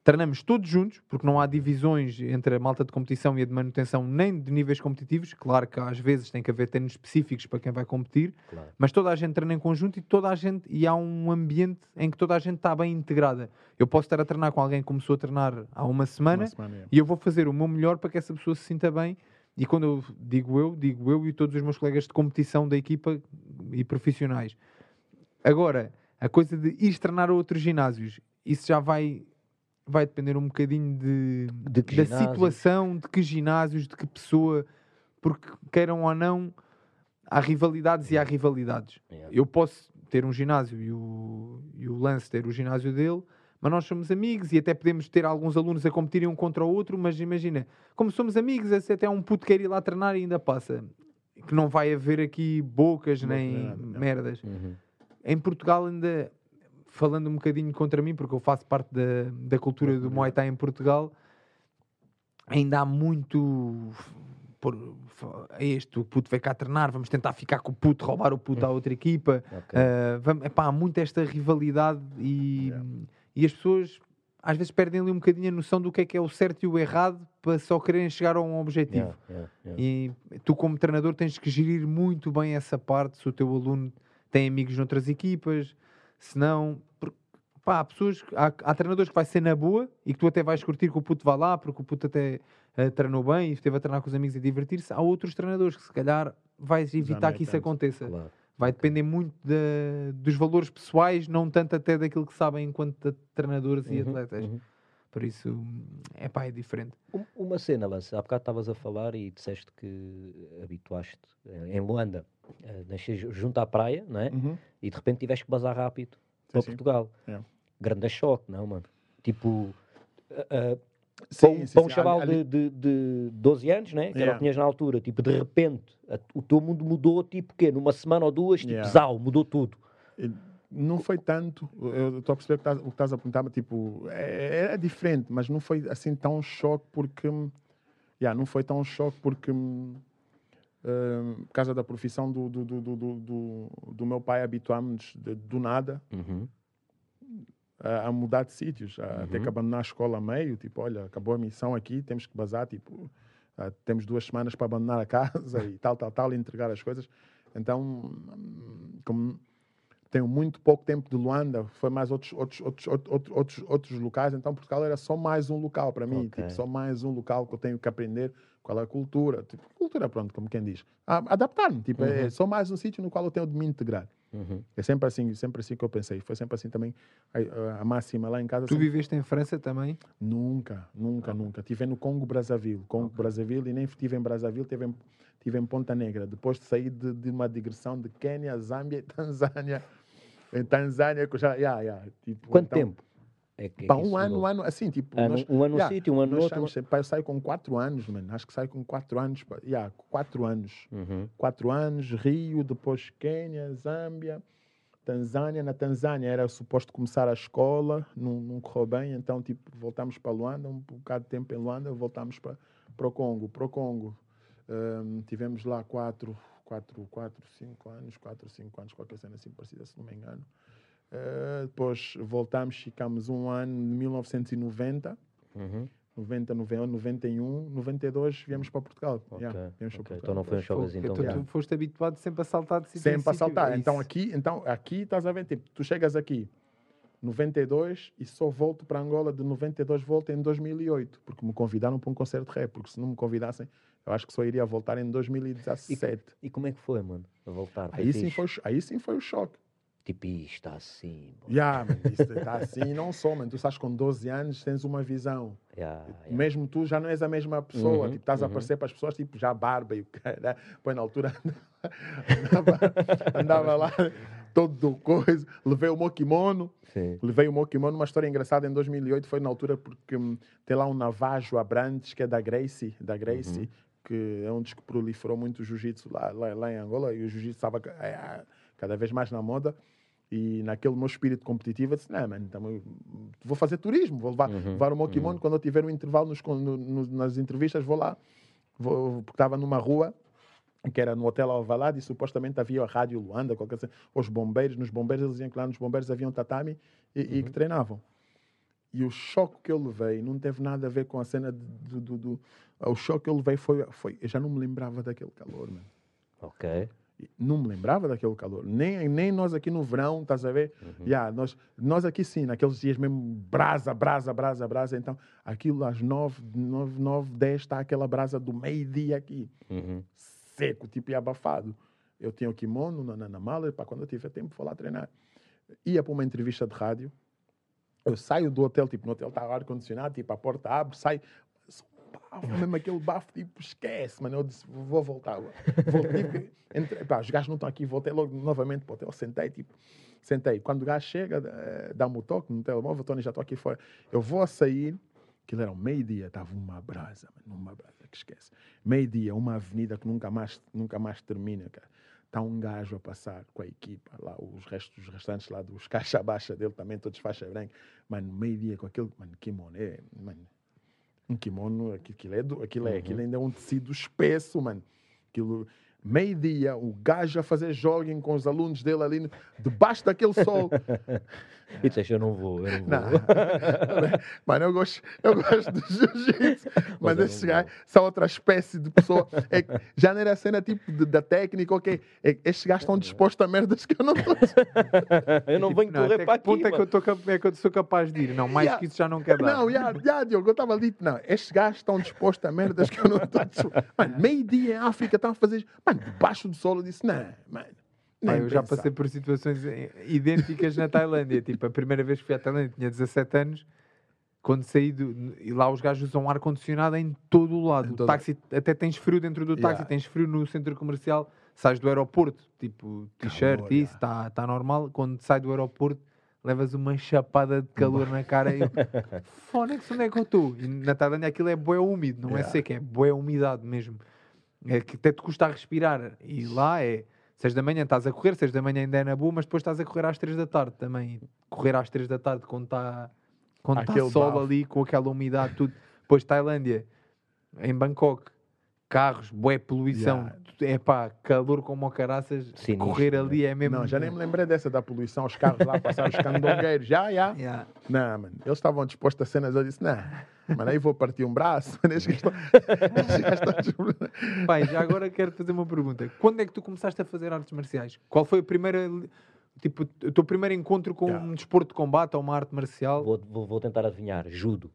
Treinamos todos juntos, porque não há divisões entre a malta de competição e a de manutenção, nem de níveis competitivos. Claro que às vezes tem que haver treinos específicos para quem vai competir, claro. mas toda a gente treina em conjunto e toda a gente e há um ambiente em que toda a gente está bem integrada. Eu posso estar a treinar com alguém que começou a treinar há uma semana, uma semana é. e eu vou fazer o meu melhor para que essa pessoa se sinta bem. E quando eu digo eu, digo eu e todos os meus colegas de competição da equipa e profissionais. Agora, a coisa de ir treinar a outros ginásios, isso já vai vai depender um bocadinho de, de da ginásios? situação, de que ginásios, de que pessoa, porque queiram ou não, há rivalidades e há rivalidades. Yeah. Eu posso ter um ginásio e o, e o Lance ter o ginásio dele, mas nós somos amigos e até podemos ter alguns alunos a competirem um contra o outro, mas imagina, como somos amigos, até um puto quer ir lá treinar e ainda passa. que não vai haver aqui bocas nem merdas. Uhum. Em Portugal ainda, falando um bocadinho contra mim, porque eu faço parte da, da cultura do Muay Thai em Portugal, ainda há muito por, este, o puto vai cá treinar, vamos tentar ficar com o puto, roubar o puto à outra equipa. Okay. Uh, vamos, epá, há muito esta rivalidade e, yeah. e as pessoas às vezes perdem ali um bocadinho a noção do que é que é o certo e o errado para só quererem chegar a um objetivo. Yeah, yeah, e tu, como treinador, tens que gerir muito bem essa parte. Se o teu aluno tem amigos noutras equipas, se não. Pá, há pessoas, há, há, treinadores que vai ser na boa e que tu até vais curtir que o puto vá lá porque o puto até uh, treinou bem e esteve a treinar com os amigos e divertir-se. Há outros treinadores que se calhar vais evitar que isso aconteça. Claro. Vai depender muito de, dos valores pessoais, não tanto até daquilo que sabem enquanto treinadores uhum, e atletas. Uhum. Por isso, é pá, é diferente. Uma cena, Lance, há bocado estavas a falar e disseste que habituaste eh, em Luanda, nasces junto à praia, não é? Uhum. E de repente tiveste que bazar rápido para sim. Portugal. É. Grande choque, não, mano? Tipo, uh, para, um chaval ali, de, de, de 12 anos, né? que yeah. era o que tinhas na altura, tipo, de repente, a, o teu mundo mudou, tipo, quê? Numa semana ou duas, tipo, yeah. zau, mudou tudo. Não foi tanto, eu estou a perceber o que estás a apontar, mas, tipo, é, era diferente, mas não foi assim tão choque porque, yeah, não foi tão choque porque, uh, por causa da profissão do, do, do, do, do, do meu pai, habituámos do nada. Uhum a, mudar de sítios, a uhum. ter que abandonar a escola a meio, tipo, olha, acabou a missão aqui, temos que bazar, tipo, uh, temos duas semanas para abandonar a casa e tal, tal, tal, e entregar as coisas. Então, como tenho muito pouco tempo de Luanda, foi mais outros, outros, outros, outros, outros, outros locais, então Portugal era só mais um local para mim, okay. tipo, só mais um local que eu tenho que aprender qual é a cultura, tipo, cultura, pronto, como quem diz. Adaptar-me, tipo, uhum. é só mais um sítio no qual eu tenho de me integrar. Uhum. É sempre assim, sempre assim que eu pensei. Foi sempre assim também a, a máxima lá em casa. Tu sempre... viveste em França também? Nunca, nunca, ah. nunca. Tive no Congo Brazzaville, Congo okay. Brazzaville e nem estive em Brazzaville, tive em, tive em Ponta Negra. Depois de sair de, de uma digressão de Quênia, Zâmbia e Tanzânia. Em Tanzânia, já, yeah, yeah, tipo, Quanto então, tempo? É que, Pá, um ano, um ano, assim, tipo. Ano, nós, um ano no yeah, sítio, um ano no outro. Estamos, eu saio com quatro anos, mano. Acho que saio com quatro anos. Yeah, quatro anos. Uhum. Quatro anos, Rio, depois Quênia, Zâmbia, Tanzânia. Na Tanzânia era suposto começar a escola, não, não correu bem, então, tipo, voltamos para Luanda, um bocado de tempo em Luanda, voltamos para, para o Congo. Para o Congo, um, tivemos lá quatro, quatro, quatro, cinco anos, quatro, cinco anos, qualquer cena assim parecida, se não me engano. Uh, depois voltamos, ficamos um ano, de 1990. Uhum. 90, 90, 91, 92 viemos para Portugal. Okay. Yeah, okay. para Portugal. Então não foi um choque então. Tu, tu foste habituado sempre a saltar de sítio Sempre a saltar. É então aqui, então aqui estás a ver, tipo, tu chegas aqui 92 e só volto para Angola de 92 volto em 2008, porque me convidaram para um concerto de rap, porque se não me convidassem, eu acho que só iria voltar em 2017. E, e como é que foi, mano, a voltar? Aí sim, foi, aí sim foi o choque. Tipo, está assim. Já, yeah, está assim. E não só, mano. Tu estás com 12 anos, tens uma visão. Yeah, yeah. Mesmo tu já não és a mesma pessoa. Uhum, tipo, estás uhum. a aparecer para as pessoas, tipo, já barba e o cara. Pois na altura andava, andava lá todo coisa. Levei o meu kimono. Sim. Levei o meu kimono. Uma história engraçada em 2008 foi na altura porque hum, tem lá um Navajo Abrantes, que é da Gracie, da Gracie, uhum. que é um dos que proliferou muito o jiu-jitsu lá, lá, lá, em Angola. E o jiu-jitsu estava é, cada vez mais na moda. E naquele meu espírito competitivo, eu disse: Não, mano, então, vou fazer turismo, vou levar, uhum, levar o meu kimono. Uhum. Quando eu tiver um intervalo nos, no, no, nas entrevistas, vou lá. Vou, porque estava numa rua que era no Hotel Alvalade e supostamente havia a Rádio Luanda, qualquer coisa. Os bombeiros, nos bombeiros, eles diziam que lá nos bombeiros havia um tatame e, uhum. e, que treinavam. E o choque que eu levei não teve nada a ver com a cena do. do, do o choque que eu levei foi, foi. Eu já não me lembrava daquele calor, mano. Ok. Não me lembrava daquele calor. Nem, nem nós aqui no verão, estás a ver? Uhum. Yeah, nós, nós aqui sim, naqueles dias mesmo, brasa, brasa, brasa, brasa. Então, aquilo às nove, nove, nove, dez, está aquela brasa do meio-dia aqui. Uhum. Seco, tipo e abafado. Eu tinha o kimono na, na mala, para quando eu tiver tempo, vou lá treinar. Ia para uma entrevista de rádio. Eu saio do hotel, tipo, no hotel está ar-condicionado, tipo, a porta abre, sai, bafo, mesmo aquele bafo, tipo, esquece, mano. Eu disse, vou voltar. Voltei, tipo, entre, pá, os gajos não estão aqui, voltei logo novamente para o hotel, sentei, tipo, sentei. Quando o gajo chega, eh, dá-me o toque no telemóvel, Tony, já estou aqui fora. Eu vou sair, Aquilo era um meio-dia, estava uma brasa, mano, uma brasa que esquece. Meio-dia, uma avenida que nunca mais, nunca mais termina, cara. Está um gajo a passar com a equipa, lá os restos, os restantes lá dos caixa baixa dele também, todos faixa branca. Mano, meio-dia com aquele, mano, kimono, é, mano, um kimono, aquilo, é, do, aquilo, é, uhum. aquilo ainda é um tecido espesso, mano. Aquilo, meio-dia, o gajo a fazer jogging com os alunos dele ali debaixo daquele sol. E tu eu não vou, eu não vou. Não. Mano, eu gosto, eu gosto do jiu-jitsu, mas, mas esses gajos são outra espécie de pessoa. É, já não era a cena tipo de, da técnica, ok? É, estes gajos estão dispostos a merdas que eu não estou. eu não venho correr para aqui. ponto é que, eu tô, é que eu sou capaz de ir? Não, mais yeah. que isso já não quer dar. Não, já, já, Diogo, eu estava ali, não, estes gajos estão dispostos a merdas que eu não estou. Mano, meio-dia em África estão a fazer. Mano, debaixo do solo, eu disse, não, mano. Ah, eu já passei por situações idênticas na Tailândia. Tipo, a primeira vez que fui à Tailândia tinha 17 anos. Quando saí do, e lá os gajos usam ar-condicionado em todo o lado. Todo... O táxi, até tens frio dentro do táxi, yeah. tens frio no centro comercial. Sais do aeroporto, tipo t-shirt, isso, está tá normal. Quando sai do aeroporto, levas uma chapada de calor na cara e Fónix, onde é que eu estou? E na Tailândia aquilo é bué úmido, não é yeah. é seco, é bué umidade mesmo. É que até te custa a respirar. E lá é 6 da manhã estás a correr, 6 da manhã ainda é na boa, mas depois estás a correr às 3 da tarde também. Correr às 3 da tarde quando está quando está sol bafo. ali, com aquela umidade, tudo. Depois Tailândia, em Bangkok, carros, boé poluição, yeah. é pá, calor como o caraças, correr né? ali é mesmo. Não, já nem me lembrei dessa da poluição, os carros lá passaram os candongueiros, já, já. Yeah. Não, mano, eles estavam dispostos a cenas, eu disse, não, mas aí vou partir um braço, eles estão, Pai, já agora quero fazer uma pergunta. Quando é que tu começaste a fazer artes marciais? Qual foi a primeira tipo, o teu primeiro encontro com yeah. um desporto de combate ou uma arte marcial? Vou, vou, vou tentar adivinhar. Judo.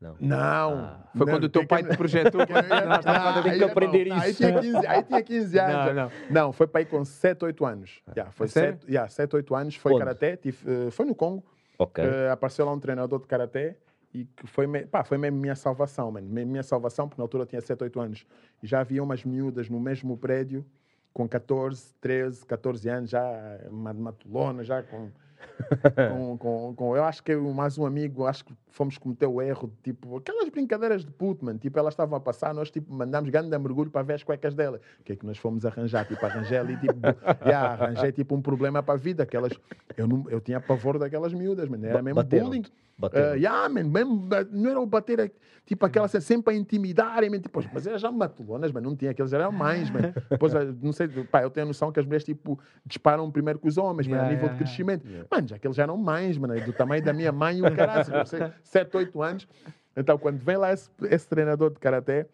Não. Não. Ah. Foi não, quando o teu pai que... te projetou. ah, tem que aprender não, isso. Aí tinha 15, aí tinha 15 anos. Não, não. não foi para ir com 7, 8 anos. Yeah, foi 7, yeah, 7, 8 anos. Foi karaté. Uh, foi no Congo. Okay. Uh, apareceu lá um treinador de karaté e que foi, pá, foi mesmo minha salvação, mano. Minha salvação, porque na altura eu tinha 7, 8 anos. E já havia umas miúdas no mesmo prédio com 14, 13, 14 anos, já matulona, já com com, com, com, eu acho que eu mais um amigo, acho que fomos cometer o erro de tipo, aquelas brincadeiras de puto, mano. Tipo, elas estavam a passar, nós tipo, mandámos grande mergulho para ver as cuecas dela. O que é que nós fomos arranjar? Tipo, arranjei ali, tipo, yeah, arranjei tipo um problema para a vida. Aquelas, eu, não, eu tinha pavor daquelas miúdas, mano. Era mesmo Bateram. bullying. Uh, yeah, man, mesmo, não era o bater, é, tipo aquela sempre a intimidarem, man, tipo, mas eram já matulonas, mas não tinha aqueles, eram mães, man. Depois, eh, não sei, pá, eu tenho a noção que as mulheres tipo, disparam primeiro que os homens, yeah, man, a nível yeah, de crescimento. Yeah. Mano, já que eles já eram mano, do tamanho da minha mãe e o caralho, sei, 7, 8 anos. Então, quando vem lá esse, esse treinador de karaté,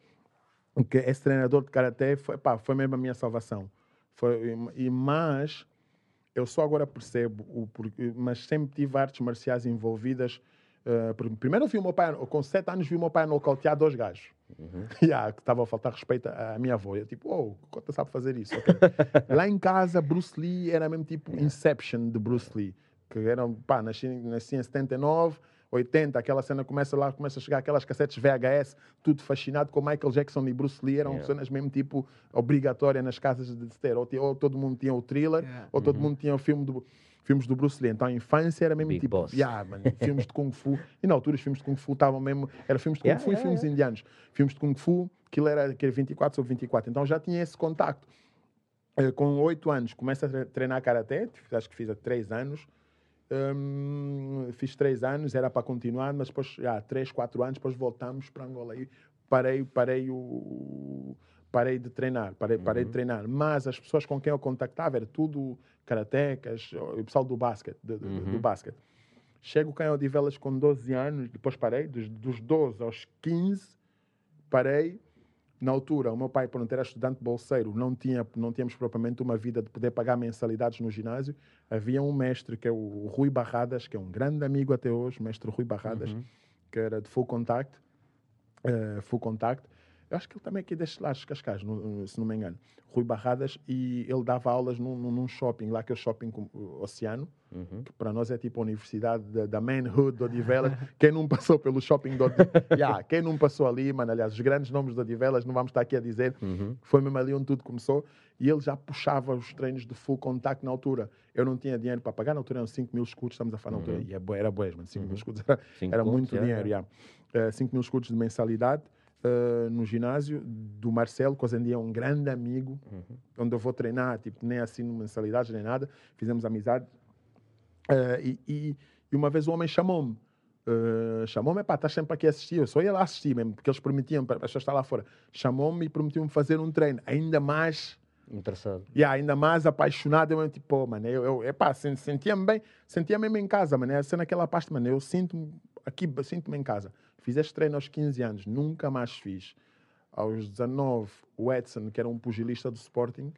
que esse treinador de karaté foi, pá, foi mesmo a minha salvação. Foi, e, mas eu só agora percebo, o, porque, mas sempre tive artes marciais envolvidas. Uh, primeiro vi o meu pai, com sete anos vi o meu pai nocautear dois gajos. Uhum. Yeah, que estava a faltar respeito à minha avó. Eu tipo, oh, Cota sabe fazer isso. Okay. Lá em casa, Bruce Lee era mesmo tipo Inception de Bruce Lee. Que eram, pá, nasci, nasci em 79, 80, aquela cena começa lá, começa a chegar aquelas cassetes VHS, tudo fascinado com Michael Jackson e Bruce Lee, eram yeah. cenas mesmo tipo obrigatórias nas casas de ter. Ou, ou todo mundo tinha o thriller, yeah. ou todo uhum. mundo tinha o filme do filmes do Bruce Lee. Então a infância era mesmo Big tipo, yeah, man, filmes de Kung Fu. E na altura os filmes de Kung Fu estavam mesmo, era filmes de Kung yeah, Fu yeah, e filmes indianos. Filmes de Kung Fu, aquilo era, que era 24 sobre 24. Então já tinha esse contacto. Uh, com oito anos, começa a treinar Karaté, acho que fiz há três anos. Um, fiz três anos, era para continuar, mas depois, já, três, quatro anos, depois voltamos para Angola. E parei, parei, o, parei de treinar, parei, parei uhum. de treinar. Mas as pessoas com quem eu contactava era tudo karatecas, o pessoal do basquete, do, uhum. do basquete. Chego cá em Odivelas com 12 anos, depois parei, dos, dos 12 aos 15, parei na altura, o meu pai, por não ter estudante bolseiro, não, tinha, não tínhamos propriamente uma vida de poder pagar mensalidades no ginásio. Havia um mestre, que é o Rui Barradas, que é um grande amigo até hoje, mestre Rui Barradas, uhum. que era de Full Contact, uh, Full Contact eu acho que ele também é aqui deste lado, Cascais, se não me engano. Rui Barradas, e ele dava aulas num, num shopping, lá que é o shopping Oceano, uhum. que para nós é tipo a universidade da, da manhood de Odivelas. quem não passou pelo shopping de Odivelas, yeah, quem não passou ali, mano, aliás, os grandes nomes de Odivelas, não vamos estar aqui a dizer, uhum. foi mesmo ali onde tudo começou, e ele já puxava os treinos de full contact na altura. Eu não tinha dinheiro para pagar, na altura eram 5 mil escudos, estamos a falar na altura, uhum. e é era boas, mano, 5 mil uhum. escudos era, era muito dinheiro. Yeah. Uh, 5 mil escudos de mensalidade, Uh, no ginásio do Marcelo, que hoje em dia é um grande amigo, uhum. onde eu vou treinar, tipo, nem assim mensalidade, nem nada. Fizemos amizade. Uh, e, e, e, uma vez o homem chamou-me. Uh, chamou-me, pá, estás sempre aqui a assistir. Eu só ia lá assistir mesmo, porque eles permitiam, para as pessoas estar lá fora. Chamou-me e prometiu-me fazer um treino. Ainda mais. Interessado. Yeah, ainda mais apaixonado. Eu, tipo, oh, mano, eu, eu epá, sentia-me bem, sentia-me mesmo em casa, mano. É sendo aquela parte, mano, eu sinto-me aqui, sinto-me em casa. Fiz este treino aos 15 anos, nunca mais fiz. Aos 19, o Edson, que era um pugilista do Sporting,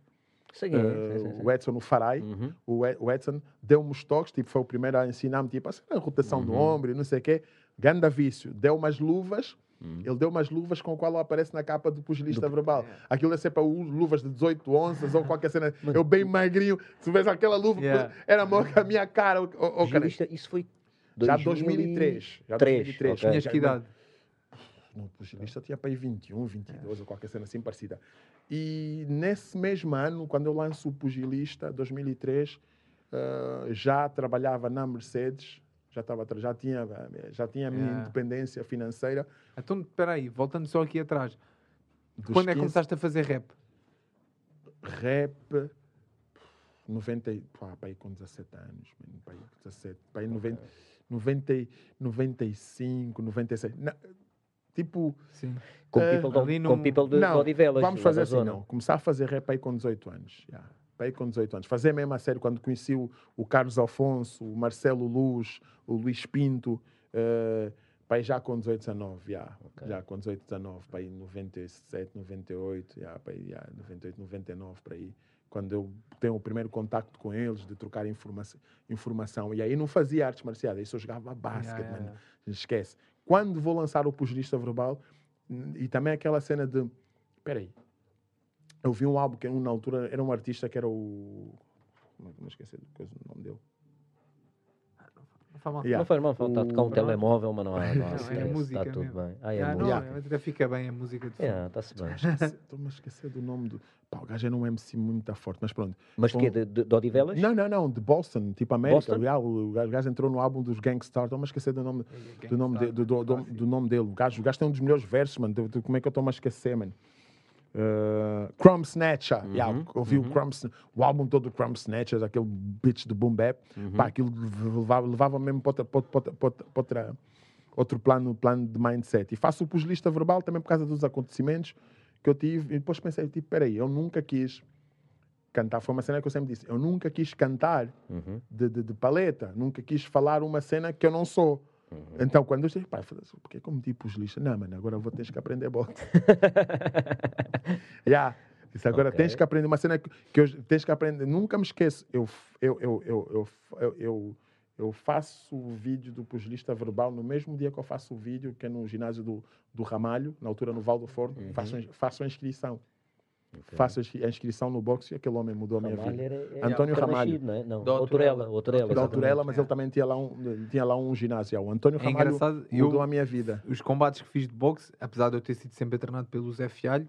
sim, uh, sim, sim, o Edson, o Farai, uhum. o Edson deu-me os toques, tipo, foi o primeiro a ensinar-me tipo, a rotação uhum. do ombro e não sei o quê. Ganda vício. Deu umas luvas, uhum. ele deu umas luvas com o qual aparece na capa do pugilista do... verbal. É. Aquilo é sempre luvas de 18 onças ou qualquer cena. eu bem magrinho, se vês aquela luva, yeah. era a minha cara. Oh, oh, pugilista, isso foi já 2003. Já 2003. Okay. Tinhas que idade? No pugilista tinha para aí 21, 22 é. ou qualquer cena assim parecida. E nesse mesmo ano, quando eu lanço o pugilista, 2003, uh, eh, já trabalhava na Mercedes, já, estava, já tinha, já tinha a minha é. independência financeira. Então, espera aí, voltando só aqui atrás. Dos quando 15... é que começaste a fazer rap? Rap, 90, pá, para aí com 17 anos, para aí 17, para aí 90, 90, 95, 96. Na, tipo. Sim. Com uh, people, de, com people de não, Odivelas. Vamos fazer assim, não. Começar a fazer rap aí com 18 anos. Yeah. Aí com 18 anos. Fazer mesmo a sério quando conheci o, o Carlos Alfonso, o Marcelo Luz, o Luís Pinto. Uh, para já com 18, 19, yeah. okay. já com 18, 19, para aí 97, 98, yeah, aí, yeah, 98, 99, para aí quando eu tenho o primeiro contacto com eles, de trocar informa informação. E aí não fazia artes marciais, aí só jogava basquete, yeah, yeah, esquece. Quando vou lançar o pugilista verbal, e também aquela cena de. Espera aí. Eu vi um álbum que na altura era um artista que era o. Como é que me esqueci do nome dele? Faz mal. Yeah. Não faz mal, está a tocar um telemóvel, mas não não há não, é música está tudo bem. Ah, é ah, música. Não, até fica bem a música de fundo. Está-se bem. Estou-me a esquecer do nome do... Pá, o gajo era um MC muito forte, mas pronto. Mas que de, de, de Odivelas? Não, não, não, de Boston, tipo América. Yeah, o, gajo entrou no álbum dos Gangstar, estou-me a esquecer do nome, do, nome de, do, do, do, do, nome dele. O gajo, o gajo tem um dos melhores versos, mano. Como é que eu estou-me a esquecer, mano? Uh, Crumb Snatcher, uhum, yeah, ouvi uhum. o, Crumb, o álbum todo do Crumb Snatcher, aquele beat de boom bap, uhum. pá, aquilo levava, levava mesmo para, outra, para, para, para, outra, outro plano, plano de mindset. E faço o pugilista verbal também por causa dos acontecimentos que eu tive. E depois pensei, tipo, peraí, eu nunca quis cantar. Foi uma cena que eu sempre disse, eu nunca quis cantar uhum. de, de, de paleta, nunca quis falar uma cena que eu não sou. Uhum. Então, quando eu disse, pai, falei assim, porque como tipo os lixos? Não, mano, agora vou ter que aprender boxe. yeah. Isso agora okay. tens que aprender uma cena que, que eu, tens que aprender. Nunca me esqueço. Eu, eu, eu, eu, eu, eu, eu faço o vídeo do pugilista verbal no mesmo dia que eu faço o vídeo, que é no ginásio do, do Ramalho, na altura no Val do Forno. Uhum. Faço, faço a inscrição. Okay. Faço a inscrição no boxe e aquele homem mudou a minha vida. Era, era Antônio Ramalho. Não, é? não. Da Autorela. Autorela, da Autorela, mas ele também tinha lá um, tinha lá um ginásio. O Antônio é Ramalho mudou eu, a minha vida. Os combates que fiz de boxe, apesar de eu ter sido sempre treinado pelo Zé Fialho,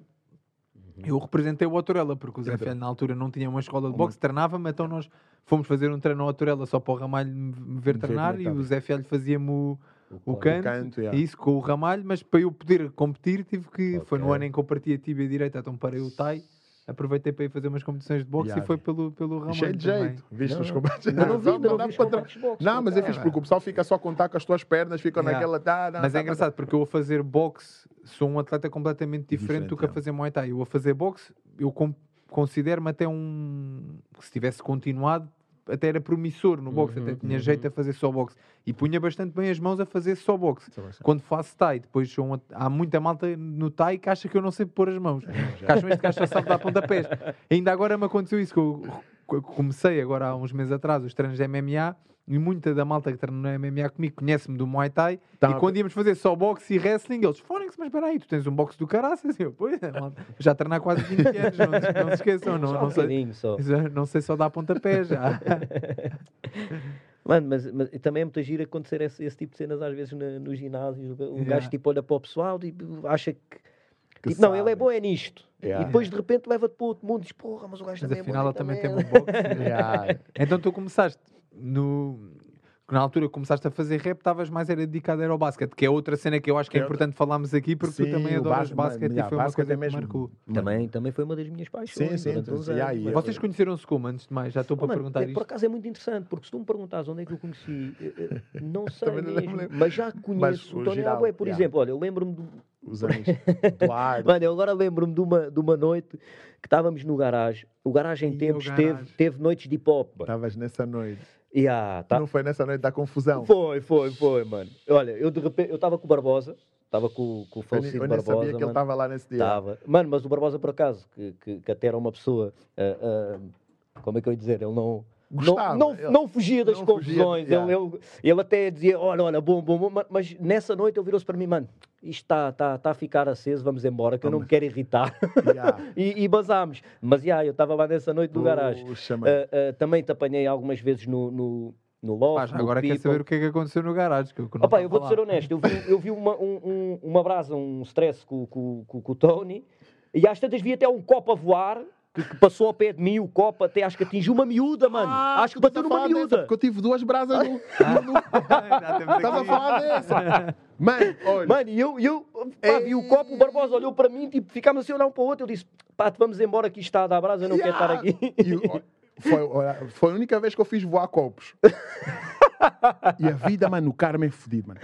uhum. eu representei o Autorela, porque o Zé Fialho na altura não tinha uma escola de boxe, treinava-me, então nós fomos fazer um treino ao Autorela só para o Ramalho me ver treinar e o Zé Fialho fazia-me o o, canto, canto yeah. isso com o ramalho, mas para eu poder competir tive que, okay. foi no ano em que eu parti a tibia direita, então parei o tai aproveitei para ir fazer umas competições de boxe yeah. e foi pelo, pelo Ramon. Cheio de jeito, viste os combates? Não, não, vi, não, não, não, não, não mas é fixe porque o pessoal fica só a contar com as tuas pernas, fica yeah. naquela. Tá, mas tá, é tá, engraçado tá. porque eu a fazer boxe sou um atleta completamente diferente, diferente do que a fazer Muay Thai. Eu a fazer boxe, eu considero-me até um. Se tivesse continuado, até era promissor no boxe, uhum, até tinha uhum. jeito a fazer só boxe. E punha bastante bem as mãos a fazer só boxe. Quando faço Thai, depois sou há muita malta no Thai que acha que eu não sei pôr as mãos. que acham este gajo só sabe dar pontapés. Ainda agora me aconteceu isso, que eu comecei agora há uns meses atrás os treinos de MMA e muita da malta que treina no MMA comigo conhece-me do Muay Thai. Tá. E quando íamos fazer só boxe e wrestling, eles, Fónix, mas espera aí, tu tens um boxe do caraças? Eu, pois é, já treinar quase 20 anos, não, não se esqueçam. Não, não, sei, só. não sei só dar pontapé já. Mano, mas, mas também é muito giro acontecer esse, esse tipo de cenas às vezes no, no ginásio. O yeah. gajo tipo olha para o pessoal e acha que que tipo, não, ele é bom é nisto. Yeah. E depois de repente leva-te para outro mundo e diz, porra, mas o gajo mas também afinal é bom. Afinal, também tem um boxe. yeah. Então tu começaste no, na altura que começaste a fazer rap, estavas mais era dedicado ao basquete, que é outra cena que eu acho que é importante falarmos aqui, porque sim, tu também adoras basquete e foi uma coisa é mesmo, que marcou. Também, também foi uma das minhas paixões. Sim, sim. Então, yeah, Vocês conheceram-se como, antes de mais? Já estou oh, para mano, perguntar é, isto. Por acaso é muito interessante, porque se tu me perguntares onde é que eu conheci, eh, eh, não sei mesmo, mas já conheço o Tony Abué, por exemplo. Olha, eu lembro-me do... Os anos do Mano, eu agora lembro-me de uma, de uma noite que estávamos no garagem. O garagem em tempos teve, teve noites de hip-hop. Estavas nessa noite. Yeah, tá. Não foi nessa noite da confusão? Foi, foi, foi, mano. Olha, eu de repente, eu estava com o Barbosa, estava com, com o falecido eu, eu Barbosa. Eu sabia que ele estava lá nesse dia. Mano, mas o Barbosa, por acaso, que, que, que até era uma pessoa, uh, uh, como é que eu ia dizer, ele não Gostava, não, não, não fugia das não confusões. Fugia, yeah. ele, ele, até dizia: Olha, olha, bom, bom, bom. Mas nessa noite ele virou-se para mim, mano, isto está tá, tá a ficar aceso, vamos embora, que eu não me quero irritar. Yeah. e, e basámos. Mas yeah, eu estava lá nessa noite do garagem. Uh, uh, também te apanhei algumas vezes no, no no loft. agora quer saber o que é que aconteceu no garagem. Que eu, Opa, eu vou-te ser honesto, eu vi, eu vi uma, um, um, uma brasa, um stress com, com, com, com o Tony, e às tantas vi até um copo a voar que, que, passou ao pé de mim, o copo até acho que atingiu uma miúda, mano. Ah, acho que bateu numa miúda. Dessa, porque eu tive duas brasas no. Estás a falar dessa. Mano, olha. Mano, e eu, eu pá, vi o copo, o Barbosa olhou para mim, tipo, ficámos assim a olhar um para o outro. Eu disse, pá, vamos embora, aqui está a dar brasa, eu não yeah. quero estar aqui. E, foi, foi a única vez que eu fiz voar copos. e a vida, mano, o karma é fodido, mano.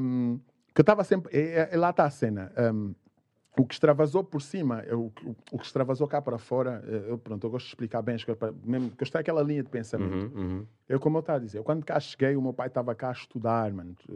Um, que eu estava sempre. É, é, lá está a cena. Um, o que extravasou por cima, o, o, o, que extravasou cá para fora, eh, eu, pronto, eu gosto de explicar bem as coisas, mesmo que eu estou aquela linha de pensamento. Uhum, uhum. Eu, como eu estava a dizer, eu, quando cá cheguei, o meu pai estava cá a estudar, mano, eh,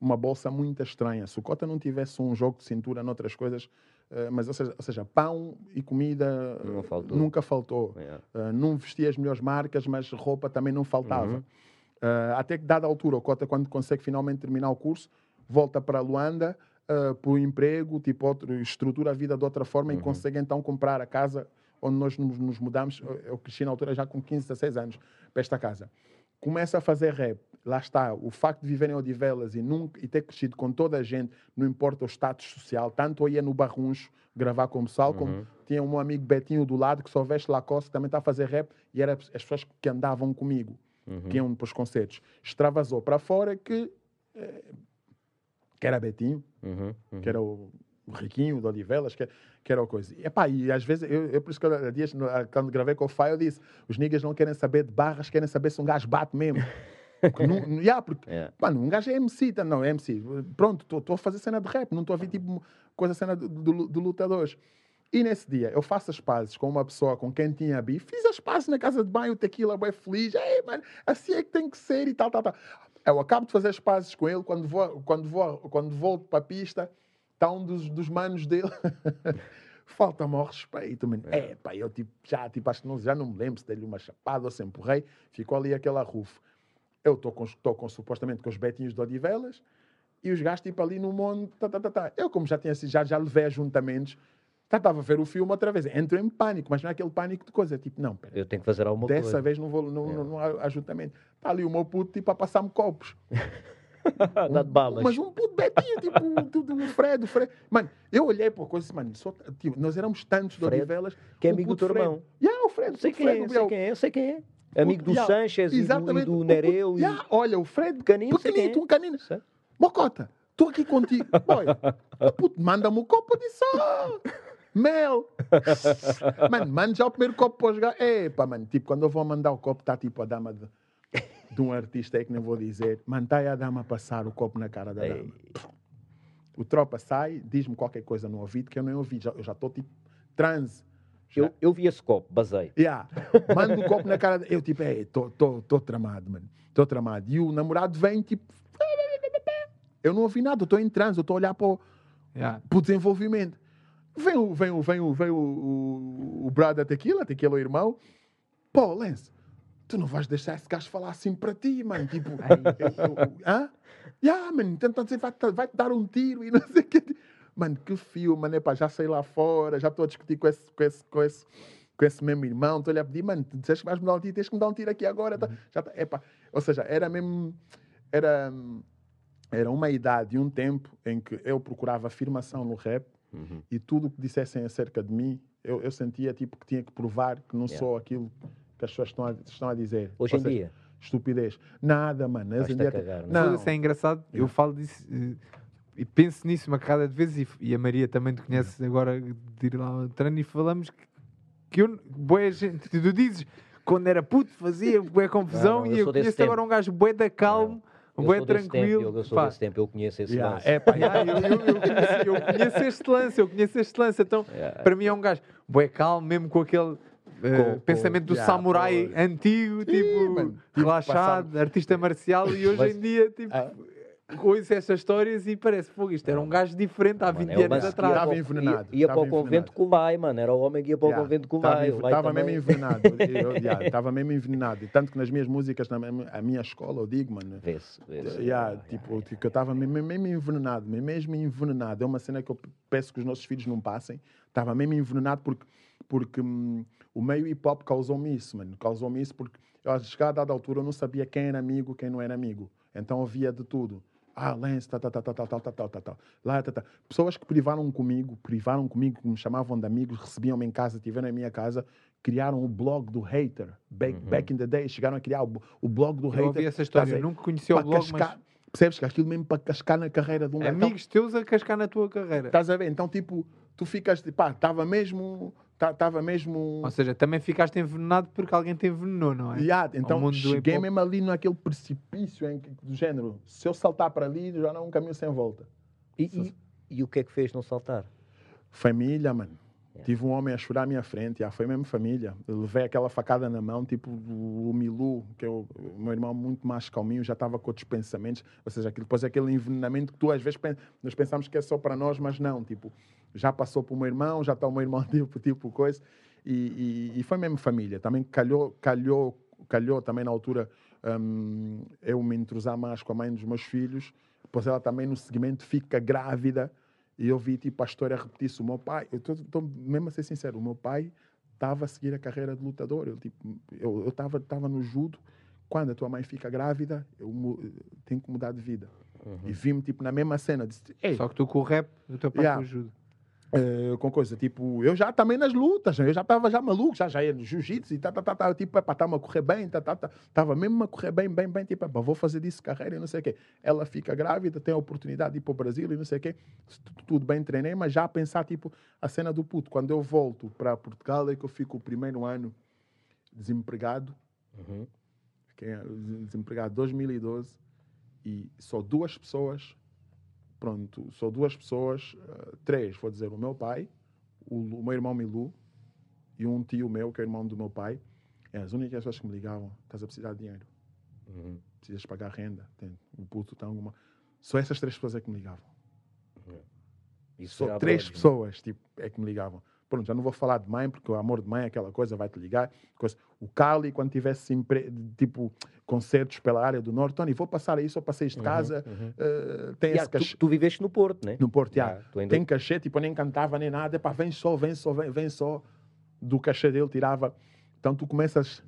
uma bolsa muito estranha. Se o Cota não tivesse um jogo de cintura noutras coisas, uh, mas, ou seja, ou seja, pão e comida faltou. nunca faltou. Yeah. Não vestia as melhores marcas, mas roupa também não faltava. Uhum. Uh, até que, dada altura, o Cota, quando consegue finalmente terminar o curso, volta para Luanda, uh, por emprego, tipo, outro, estrutura a vida de outra forma uhum. e consegue então comprar a casa onde nós nos, nos mudamos. Eu cresci na altura já com 15, 16 anos para esta casa. Começa a fazer rap. Lá está, o facto de viver em Odivelas e, nunca, e ter crescido com toda a gente, não importa o status social, tanto eu ia no Barruncho gravar com o pessoal, uhum. como tinha um amigo Betinho do lado que só veste Lacoste, que também está a fazer rap, e eram as pessoas que andavam comigo, uhum. que iam para os concertos. Extravasou para fora que eh, que era Betinho, uhum, uhum. que era o, o Riquinho de Olivelas, que, que era o coisa. E, epá, e às vezes, eu, eu por isso que eu, dias, quando gravei com o Fai, eu disse: os niggas não querem saber de barras, querem saber se um gajo bate mesmo. Porque, não, yeah, porque yeah. Mano, um gajo é MC, tá, não, é MC. Pronto, estou a fazer cena de rap, não estou a ver tipo coisa cena de, de, de, lutadores. E nesse dia eu faço as pazes com uma pessoa com quem tinha bi, fiz as pazes na casa de banho, tequila, bem feliz, Ei, mano, assim é que tem que ser e tal, tal, tal. Eu acabo de fazer as pazes com ele, quando, vou, quando, vou, quando volto para a pista, está um dos, dos manos dele. Falta-me ao respeito, mano. É, pá, eu tipo, já, tipo, acho que não, já não me lembro se dei-lhe uma chapada ou se empurrei. Ficou ali aquela rufo. Eu estou com, com, supostamente com os betinhos de Odivelas e os gajos tipo ali no mundo. Tá, tá, tá, tá. Eu, como já tinha já, já levei ajuntamentos, estava a ver o filme outra vez. Entro em pânico, mas não é aquele pânico de coisa. Tipo, não, pera. Eu tenho que fazer alguma dessa coisa. Dessa vez não vou no, é. no, no, ajuntamento. Está ali o meu puto, tipo, a passar-me copos. um, balas. Mas um puto betinho, tipo, um Fred, o Fred. Mano, eu olhei para a coisa mano, só, tipo, nós éramos tantos de Odivelas. Que é amigo do teu irmão. Yeah, o Fred. Sei quem, Fred, é, sei quem é, sei quem é. Amigo do yeah, Sanchez e do, e do Nereu. E... Olha, o Fred, pequenino, pequenino, um canino. Mocota, estou aqui contigo. Olha, puto, manda-me o copo. Eu disse, oh, Mel! mano, mano, já o primeiro copo para jogar. Epa, mano, tipo, quando eu vou mandar o copo, está tipo a dama de, de um artista aí que não vou dizer. Mano, está aí a dama a passar o copo na cara da dama. O tropa sai, diz-me qualquer coisa no ouvido que eu não ouvi. Já, eu já estou tipo transe. Eu, eu vi esse copo, basei. Yeah. Mando o copo na cara. Eu tipo, estou tramado, mano. Estou tramado. E o namorado vem tipo. Eu não ouvi nada, eu estou em transe, eu estou a olhar para o, yeah. para o desenvolvimento. Vem o, vem o, vem o, vem o, o, o brother Tequila, Tequila o irmão. Pô, Lance, tu não vais deixar esse gajo falar assim para ti, mano. Tipo, hã? Yeah, mano, tenta dizer, vai, vai te dar um tiro e não sei o que. Mano, que fio, mano, epá, já saí lá fora, já estou a discutir com esse, com esse, com esse, com esse mesmo irmão, estou-lhe a pedir, mano, tu disseste que vais me dar um tiro, tens que me dar um tiro aqui agora. Tá, já tá, epá. Ou seja, era mesmo, era, era uma idade e um tempo em que eu procurava afirmação no rap uhum. e tudo o que dissessem acerca de mim, eu, eu sentia tipo que tinha que provar que não yeah. sou aquilo que as pessoas estão a, estão a dizer. Hoje Ou em seja, dia? Estupidez. Nada, mano. Hoje em dia, cagar, não. Isso é engraçado. Yeah. Eu falo disso eh, e penso nisso uma carrada de vezes e, e a Maria também te conhece yeah. agora de ir lá ao treino e falamos que, que eu, boa gente, tu dizes quando era puto fazia boa confusão não, não, eu e eu conheço agora um gajo bué da calmo. Não. Bué tranquilo. Tempo, eu sou pá. desse tempo, eu conheço esse yeah. lance. É, pá, yeah, eu, eu, eu, conheço, eu, conheço, este lance, eu conheço este lance. Então, yeah. para mim é um gajo bué calmo, mesmo com aquele Uh, pensamento do yeah, samurai pô. antigo, tipo, mano, relaxado, passado. artista marcial, e hoje Mas, em dia, tipo, ah. Ouço essas histórias e parece, fogo, isto era um gajo diferente há 20 mano, é anos atrás. Estava envenenado. Ia, ia para o convento com o Lai, mano, era o homem que ia para o convento com o Lai. Estava mesmo envenenado, estava mesmo envenenado. Tanto que nas minhas músicas, na a minha escola, eu digo, mano. Vê-se, vê-se. Yeah, tipo, que eu estava mesmo, mesmo envenenado, mesmo envenenado. É uma cena que eu peço que os nossos filhos não passem. Estava mesmo envenenado porque porque hum, o meio hip hop causou-me isso, mano. Causou-me isso porque eu, a chegar a dada altura, eu não sabia quem era amigo, quem não era amigo. Então eu via de tudo. Ah, Lance, tal, tal, tal, tal, tal, tal, tal, tal, tal. Lá, tal, tal. Pessoas que privaram comigo, privaram comigo, que me chamavam de amigos, recebiam-me em casa, estiveram na minha casa, criaram o blog do hater. Back, uhum. back in the day, chegaram a criar o, o blog do eu hater. Eu ouvi essa história, eu nunca conheci o blog, cascar, mas... Percebes que aquilo mesmo para cascar na carreira de um Amigos então, teus a cascar na tua carreira. Estás a ver? Então, tipo, tu ficas, pá, estava mesmo estava mesmo. Ou seja, também ficaste envenenado porque alguém te envenenou, não é? Yeah, então cheguei mesmo ali naquele precipício em que, do género, se eu saltar para ali, já não é um caminho sem volta. E, e, e, o que é que fez não saltar? Família, mano. Tive um homem a chorar à minha frente, yeah, foi mesmo família. Eu levei aquela facada na mão, tipo o Milu, que é o, meu irmão muito mais calminho, já estava com outros pensamentos. Ou seja, depois é aquele envenenamento que tu às vezes nós pensamos que é só para nós, mas não. Tipo, já passou para o meu irmão, já está o meu irmão tipo, tipo coisa. E, e, e, foi mesmo família. Também calhou, calhou, calhou também na altura um, eu me entrosar mais com a mãe dos meus filhos. Depois ela também no seguimento fica grávida. E eu vi tipo a história repetir-se. O meu pai, eu estou mesmo a ser sincero, o meu pai estava a seguir a carreira de lutador. Eu tipo, eu estava tava no judo. Quando a tua mãe fica grávida, eu tenho que mudar de vida. Uhum. E vi-me tipo na mesma cena. Disse, Só que tu com o rap, o teu pai yeah. com o judo. Uh, com coisa, tipo, eu já também nas lutas, eu já estava já maluco, já, já ia no jiu-jitsu e tá, tá, tá, tá tipo, para estar a correr bem, tá, tá, tá, tava mesmo a correr bem, bem, bem, tipo, vou fazer disso carreira e não sei o quê. Ela fica grávida, tem a oportunidade de ir para o Brasil e não sei o quê, tudo bem, treinei, mas já a pensar, tipo, a cena do puto, quando eu volto para Portugal é que eu fico o primeiro ano desempregado, uhum. fiquei desempregado 2012 e só duas pessoas pronto, só duas pessoas, uh, três, vou dizer, o meu pai, o, o, meu irmão Milu e um tio meu, que é irmão do meu pai, é as únicas pessoas que me ligavam, estás a precisar de dinheiro, uhum. precisas pagar renda, tem, o puto está alguma... Só essas três pessoas é que me ligavam. Uhum. Só três né? pessoas tipo, é que me ligavam. Pronto, já não vou falar de mãe, porque o amor de mãe é aquela coisa, vai te ligar. Coisa. O Cali, quando tivesse tipo concertos pela área do Norte, Tony, vou passar aí, só passei de uhum, casa. Uhum, uhum. Uh, tem yeah, esse cachê. Tu, tu, viveste no Porto, né? No Porto, yeah. yeah ainda... Tem cachê, tipo, nem cantava nem nada. Epá, vem só, vem só, vem, vem só. Do cachê dele tirava. Então tu começas,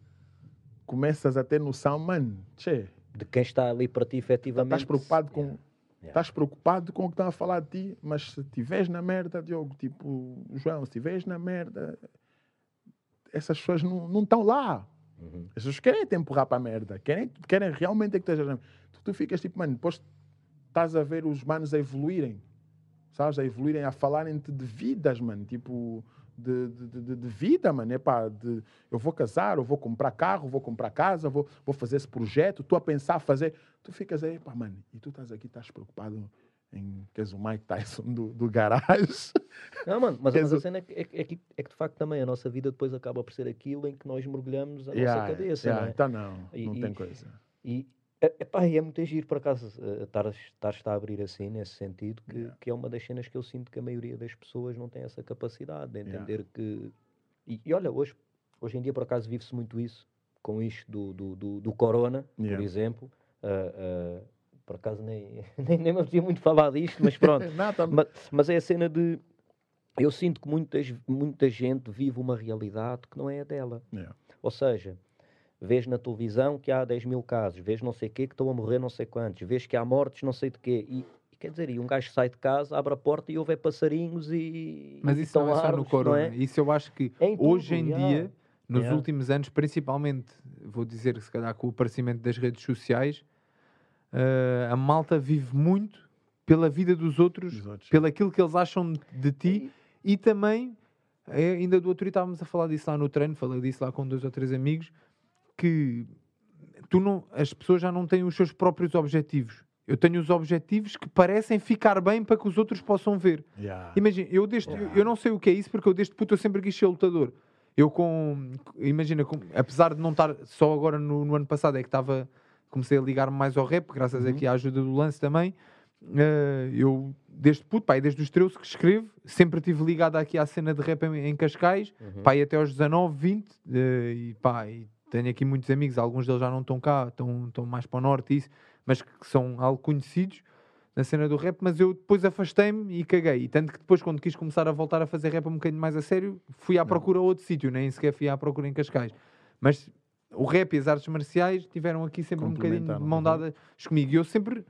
começas a ter noção, mano, tchê. De quem está ali para ti efetivamente. Estás preocupado com. Yeah Estás preocupado com o que estão a falar de ti, mas se estiveres na merda, Diogo, tipo, João, se estiveres na merda, essas pessoas não, não estão lá. Uhum. As pessoas querem te empurrar para a merda, querem, querem realmente que estejas. Tu, tu ficas tipo, mano, depois estás a ver os manos a evoluírem, sabes? A evoluírem, a falarem-te de vidas, mano, tipo, de, de, de, de vida, mano. É pá, de, eu vou casar, eu vou comprar carro, vou comprar casa, vou, vou fazer esse projeto, estou a pensar fazer. Tu ficas aí, pá, mano, e tu estás aqui, estás preocupado em que és o Mike Tyson do, do garagem. Não, mano, mas, mas a cena é, é, é, que, é que de facto também a nossa vida depois acaba por ser aquilo em que nós mergulhamos a yeah, nossa cabeça. Yeah, não é? Então não, não e, tem coisa. E, é, epá, é muito agir, por acaso, estar uh, a abrir assim, nesse sentido, que, yeah. que é uma das cenas que eu sinto que a maioria das pessoas não tem essa capacidade de entender yeah. que. E, e, olha, hoje, hoje em dia, por acaso, vive-se muito isso, com isto do, do, do, do Corona, yeah. por exemplo. Uh, uh, por acaso nem, nem, nem me apetecia muito falar disto, mas pronto. Tá mas, mas é a cena de. Eu sinto que muitas, muita gente vive uma realidade que não é a dela. Ou seja, vês na televisão que há 10 mil casos, vês não sei o quê, que estão a morrer não sei quantos, vês que há mortes não sei de quê. E, e quer dizer, e um gajo sai de casa, abre a porta e ouve passarinhos e. Mas isso não é só no corona. É? Isso eu acho que em hoje tudo, em yeah. dia, nos yeah. últimos anos, principalmente, vou dizer se calhar com o aparecimento das redes sociais, uh, a malta vive muito pela vida dos outros, dos outros. pelo aquilo que eles acham de ti e, e também. É, ainda do outro dia estávamos a falar disso lá no treino, falei disso lá com dois ou três amigos, que tu não, as pessoas já não têm os seus próprios objetivos. Eu tenho os objetivos que parecem ficar bem para que os outros possam ver. Yeah. Imagina, eu, desde, yeah. eu, eu, não sei o que é isso, porque eu desde puto eu sempre quis ser lutador. Eu com. Imagina, com, apesar de não estar só agora no, no ano passado, é que estava. Comecei a ligar-me mais ao rap, graças uhum. aqui à ajuda do lance também. Uh, eu, desde puto, pai, desde os 13 que escrevo, sempre estive ligado aqui à cena de rap em, em Cascais, uhum. pai, até aos 19, 20, uh, e pá, e tenho aqui muitos amigos, alguns deles já não estão cá, estão, estão mais para o norte, isso, mas que são algo conhecidos na cena do rap, mas eu depois afastei-me e caguei. E tanto que depois, quando quis começar a voltar a fazer rap um bocadinho mais a sério, fui à procura a outro sítio, nem sequer fui à procura em Cascais. Mas o rap e as artes marciais tiveram aqui sempre um bocadinho de mão dada comigo. E eu sempre,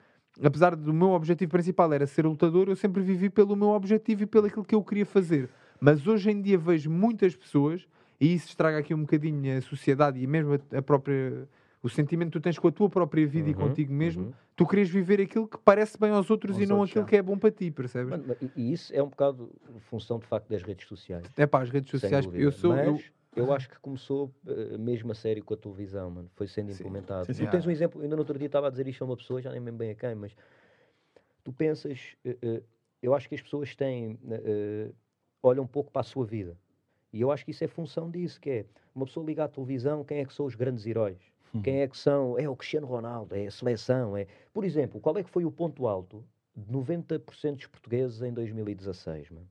apesar do meu objetivo principal era ser lutador, eu sempre vivi pelo meu objetivo e pelo aquilo que eu queria fazer. Mas hoje em dia vejo muitas pessoas e isso estraga aqui um bocadinho a sociedade e mesmo a, a própria o sentimento que tu tens com a tua própria vida uhum, e contigo mesmo, uhum. tu queres viver aquilo que parece bem aos outros aos e não outros, aquilo já. que é bom para ti, percebes? Mano, e isso é um bocado função de facto das redes sociais. É pá, as redes sociais, eu sou. Mas, eu... eu acho que começou uh, mesmo a sério com a televisão, mano. Foi sendo sim. implementado. Sim, sim, tu tens um exemplo, ainda no outro dia estava a dizer isto a uma pessoa, já nem me bem a quem, mas tu pensas, uh, uh, eu acho que as pessoas têm, olham um pouco para a sua vida e eu acho que isso é função disso, que é uma pessoa ligar à televisão, quem é que são os grandes heróis? Uhum. Quem é que são? É o Cristiano Ronaldo, é a seleção. É... Por exemplo, qual é que foi o ponto alto de 90% dos portugueses em 2016, mano?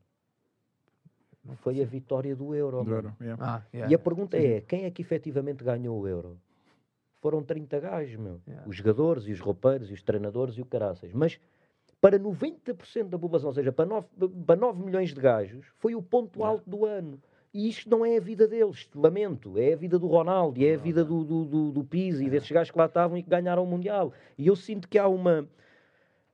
Foi a vitória do Euro. Do Euro yeah. Ah, yeah, e a pergunta é, quem é que efetivamente ganhou o Euro? Foram 30 gajos, meu. Yeah. Os jogadores e os roupeiros e os treinadores e o caraças. Mas para 90% da população, ou seja, para 9, para 9 milhões de gajos, foi o ponto alto do ano. E isto não é a vida deles, lamento. É a vida do Ronaldo, é a vida do, do, do, do Pizzi, é. desses gajos que lá estavam e que ganharam o Mundial. E eu sinto que há uma,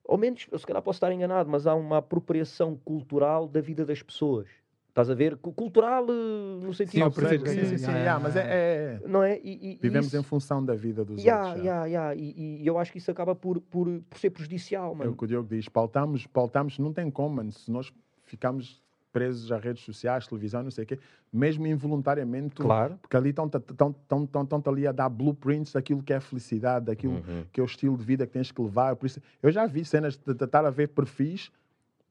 ao menos, eu se calhar posso estar enganado, mas há uma apropriação cultural da vida das pessoas. Estás a ver? Cultural no sentido sim, que... Sim, sim, sim, yeah, mas é, é... Não é? E, e, Vivemos isso... em função da vida dos yeah, outros. Yeah, yeah. E, e, eu acho que isso acaba por, por, por ser prejudicial, mano. É o que o Diogo diz. Pautamos, pautamos não tem como, mano. Se nós ficamos presos às redes sociais, televisão, não sei o quê, mesmo involuntariamente, claro. porque ali estão ali a dar blueprints daquilo que é felicidade, daquilo uhum. que é o estilo de vida que tens que levar. Por isso, eu já vi cenas de estar a ver perfis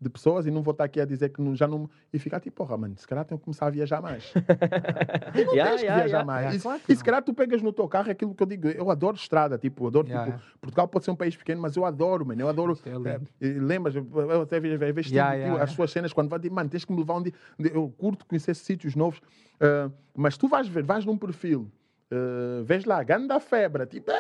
de pessoas e não vou estar aqui a dizer que não, já não. E ficar tipo, porra, mano, se calhar tenho que começar a viajar mais. e não yeah, tens que yeah, viajar yeah. mais. e, claro e, se calhar tu pegas no teu carro aquilo que eu digo, eu adoro estrada, tipo, adoro, tipo, Portugal pode ser um país pequeno, mas eu adoro, mano, eu adoro. É, é, lembras, eu até vejo, vejo tipo, as suas cenas quando vai dizer, mano, tens que me levar onde. Eu curto conhecer sítios novos, uh, mas tu vais ver, vais num perfil. Uh, vês lá, ganda febre, tipo,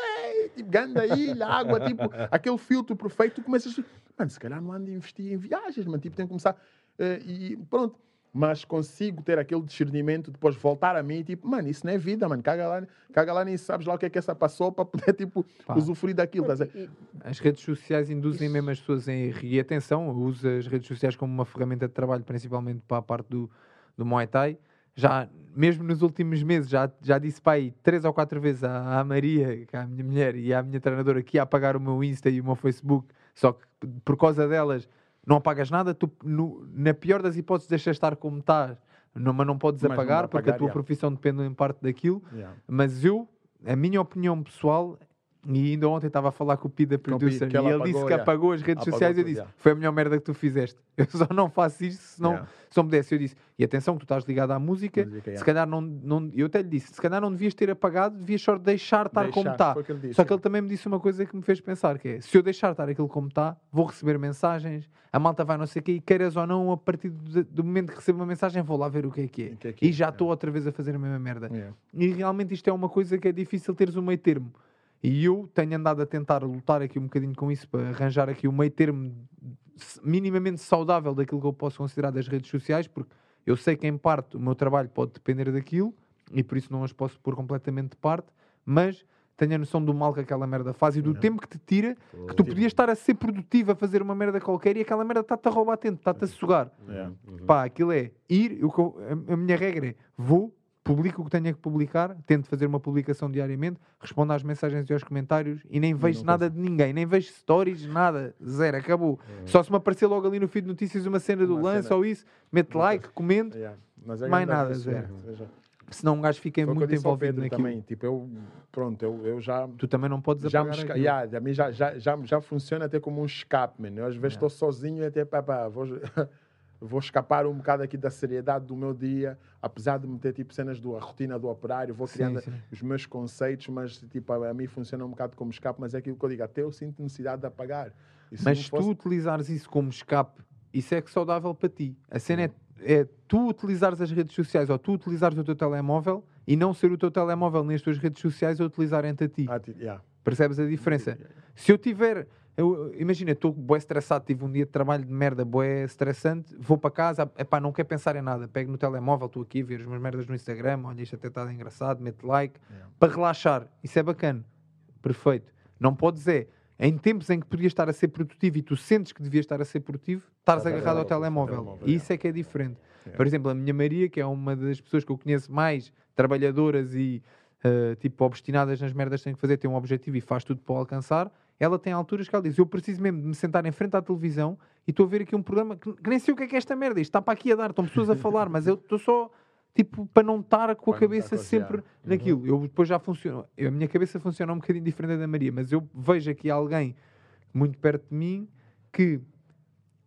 ei, tipo, ganda ilha, água, tipo, aquele filtro perfeito, tu começas mano, se calhar não ando a investir em viagens, mano, tipo, tenho que começar. Uh, e pronto. Mas consigo ter aquele discernimento, depois voltar a mim, tipo, mano, isso não é vida, mano, caga lá, caga lá nem sabes lá o que é que essa passou para poder, tipo, Pá. usufruir daquilo. Tá as redes sociais induzem isso. mesmo as pessoas em erro. E atenção, usa as redes sociais como uma ferramenta de trabalho, principalmente para a parte do, do Muay Thai já, mesmo nos últimos meses, já, já disse para aí três ou quatro vezes à, à Maria, que é a minha mulher, e à minha treinadora que ia apagar o meu Insta e o meu Facebook, só que por causa delas não apagas nada, tu, no, na pior das hipóteses deixas estar como estás, não, mas não podes mas apagar, não porque a tua yeah. profissão depende em parte daquilo. Yeah. Mas eu, a minha opinião pessoal E ainda ontem estava a falar com o Pida Producer que e ele apagou, disse que yeah. apagou as redes Apagou sociais. Eu tudo, disse: yeah. Foi a melhor merda que tu fizeste. Eu só não faço isto se não, Yeah. se não me desse. Eu disse: E atenção, que tu estás ligado à música. Música, Se yeah. calhar não, não. Eu até lhe disse: Se calhar não devias ter apagado, devias só deixar estar como está. Só que ele yeah. também me disse uma coisa que me fez pensar: que é se eu deixar estar aquilo como está, vou receber mensagens, a malta vai não sei o quê, e queiras ou não, a partir do, do momento que recebo uma mensagem, vou lá ver o que é que é. Que é que e é, já yeah. estou outra vez a fazer a mesma merda. Yeah. E realmente isto é uma coisa que é difícil teres um meio termo. E eu tenho andado a tentar lutar aqui um bocadinho com isso para arranjar aqui um meio termo minimamente saudável daquilo que eu posso considerar das redes sociais, porque eu sei que em parte o meu trabalho pode depender daquilo e por isso não as posso pôr completamente de parte, mas tenho a noção do mal que aquela merda faz e do tempo que te tira, que tu podias estar a ser produtivo a fazer uma merda qualquer e aquela merda está-te a roubar tempo, está-te a sugar. Yeah. Pá, aquilo é ir, eu- a minha regra é vou, publico o que tenho que publicar, tento fazer uma publicação diariamente, respondo às mensagens e aos comentários e nem vejo não nada de ninguém, nem vejo stories, nada, zero, acabou. Só se me aparecer logo ali no feed de notícias uma cena do Uma lance cena. ou isso, mete like, comento, Yeah. É Mais nada, zero. yeah. Veja. senão um gajo fica Foi muito envolvido Pedro naquilo. também. Tipo, eu, pronto, eu, eu já. Tu também não podes Já, me apagar esca... yeah, a mim já, já, já, já funciona até como um escape, man. Eu às vezes estou sozinho e até pá, pá, vou, vou escapar um bocado aqui da seriedade do meu dia, apesar de meter tipo cenas da rotina do operário, vou Sim, criando sim. os meus conceitos, mas tipo, a, a mim funciona um bocado como escape, mas é aquilo que eu digo, até eu sinto necessidade de apagar. Mas fosse- tu utilizares isso como escape, isso é que saudável para ti. A cena é, é tu utilizares as redes sociais ou tu utilizares o teu telemóvel e não ser o teu telemóvel nem as tuas redes sociais a utilizarem-te a ti. Ah, yeah. Percebes a diferença? Se eu tiver. Eu, imagina, estou bué estressado, tive um dia de trabalho de merda, bué estressante, vou para casa, epá, não quero pensar em nada, pego no telemóvel, estou aqui a ver as minhas merdas no Instagram, olha, isto até está engraçado, mete like, para relaxar, isso é bacana, perfeito. Não podes é, em tempos em que podias estar a ser produtivo e tu sentes que devias estar a ser produtivo, estares Estás agarrado ao telemóvel. E isso é. que é diferente. Por exemplo, a minha Maria, que é uma das pessoas que eu conheço mais trabalhadoras e uh, tipo obstinadas nas merdas que tem que fazer, tem um objetivo e faz tudo para o alcançar, ela tem alturas que ela diz: Eu preciso mesmo de me sentar em frente à televisão e estou a ver aqui um programa que, que nem sei o que é que é esta merda. Isto está para aqui a dar, estão pessoas a falar, mas eu estou só. Tipo, para não estar com a Para cabeça sempre yeah. naquilo. Eu depois já funciono. eu- a minha cabeça funciona um bocadinho diferente da Maria, mas eu vejo aqui alguém muito perto de mim que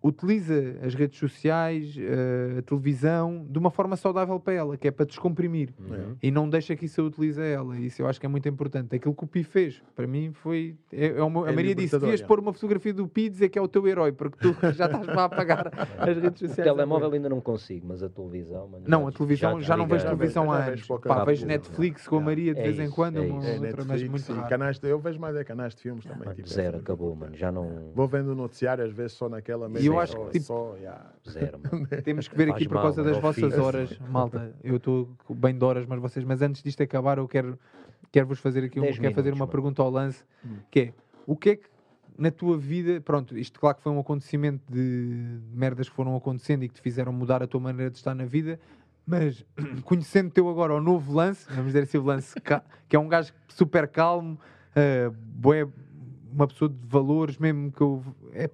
utiliza as redes sociais, eh, a televisão, de uma forma saudável para ela, que é para descomprimir. Uhum. E não deixa que isso a utilize a ela. Isso eu acho que é muito importante. Aquilo que o Pi fez, para mim, foi. É, é uma- a É Maria disse: devias é. pôr uma fotografia do Pi e dizer que é o teu herói, porque tu já estás para apagar as redes O sociais. telemóvel ainda não consigo, mas a televisão. mano, Não, já a televisão já, não vejo televisão Já há vejo anos. Pá, vejo Netflix com a Maria de É vez em quando, é uma isso. É, outra, mas Netflix muito raro. canais eu vejo mais é canais de filmes também. Tipo, zero, acabou, mano. Já não. Vou vendo o noticiário, às vezes só naquela E eu acho que, tipo, só, yeah. Zero. Temos que ver aqui por causa das vossas horas, malta. Eu estou bem de horas, mas vocês, mas antes disto acabar, eu quero, quero vos fazer aqui um, quero fazer uma mano. pergunta ao lance, que é o que é que na tua vida, pronto, isto claro que foi um acontecimento de merdas que foram acontecendo e que te fizeram mudar a tua maneira de estar na vida, mas conhecendo teu agora o novo lance, vamos dizer assim, o lance que é um gajo super calmo, uh, bué, uma pessoa de valores mesmo que eu é-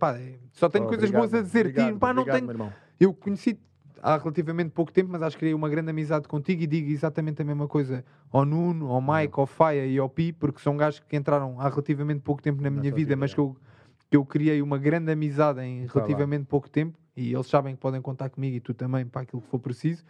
só tenho Oh, coisas obrigado, boas a dizer. obrigado, pá, não obrigado, tenho. meu irmão. eu conheci há relativamente pouco tempo, mas acho que criei uma grande amizade contigo e digo exatamente a mesma coisa ao Nuno, ao Mike, ao Faia e ao Pi, porque são gajos que entraram há relativamente pouco tempo na Na minha vida, vida, mas que eu, que eu criei uma grande amizade em Tá relativamente pouco tempo e eles sabem que podem contar comigo e tu também para aquilo que for preciso.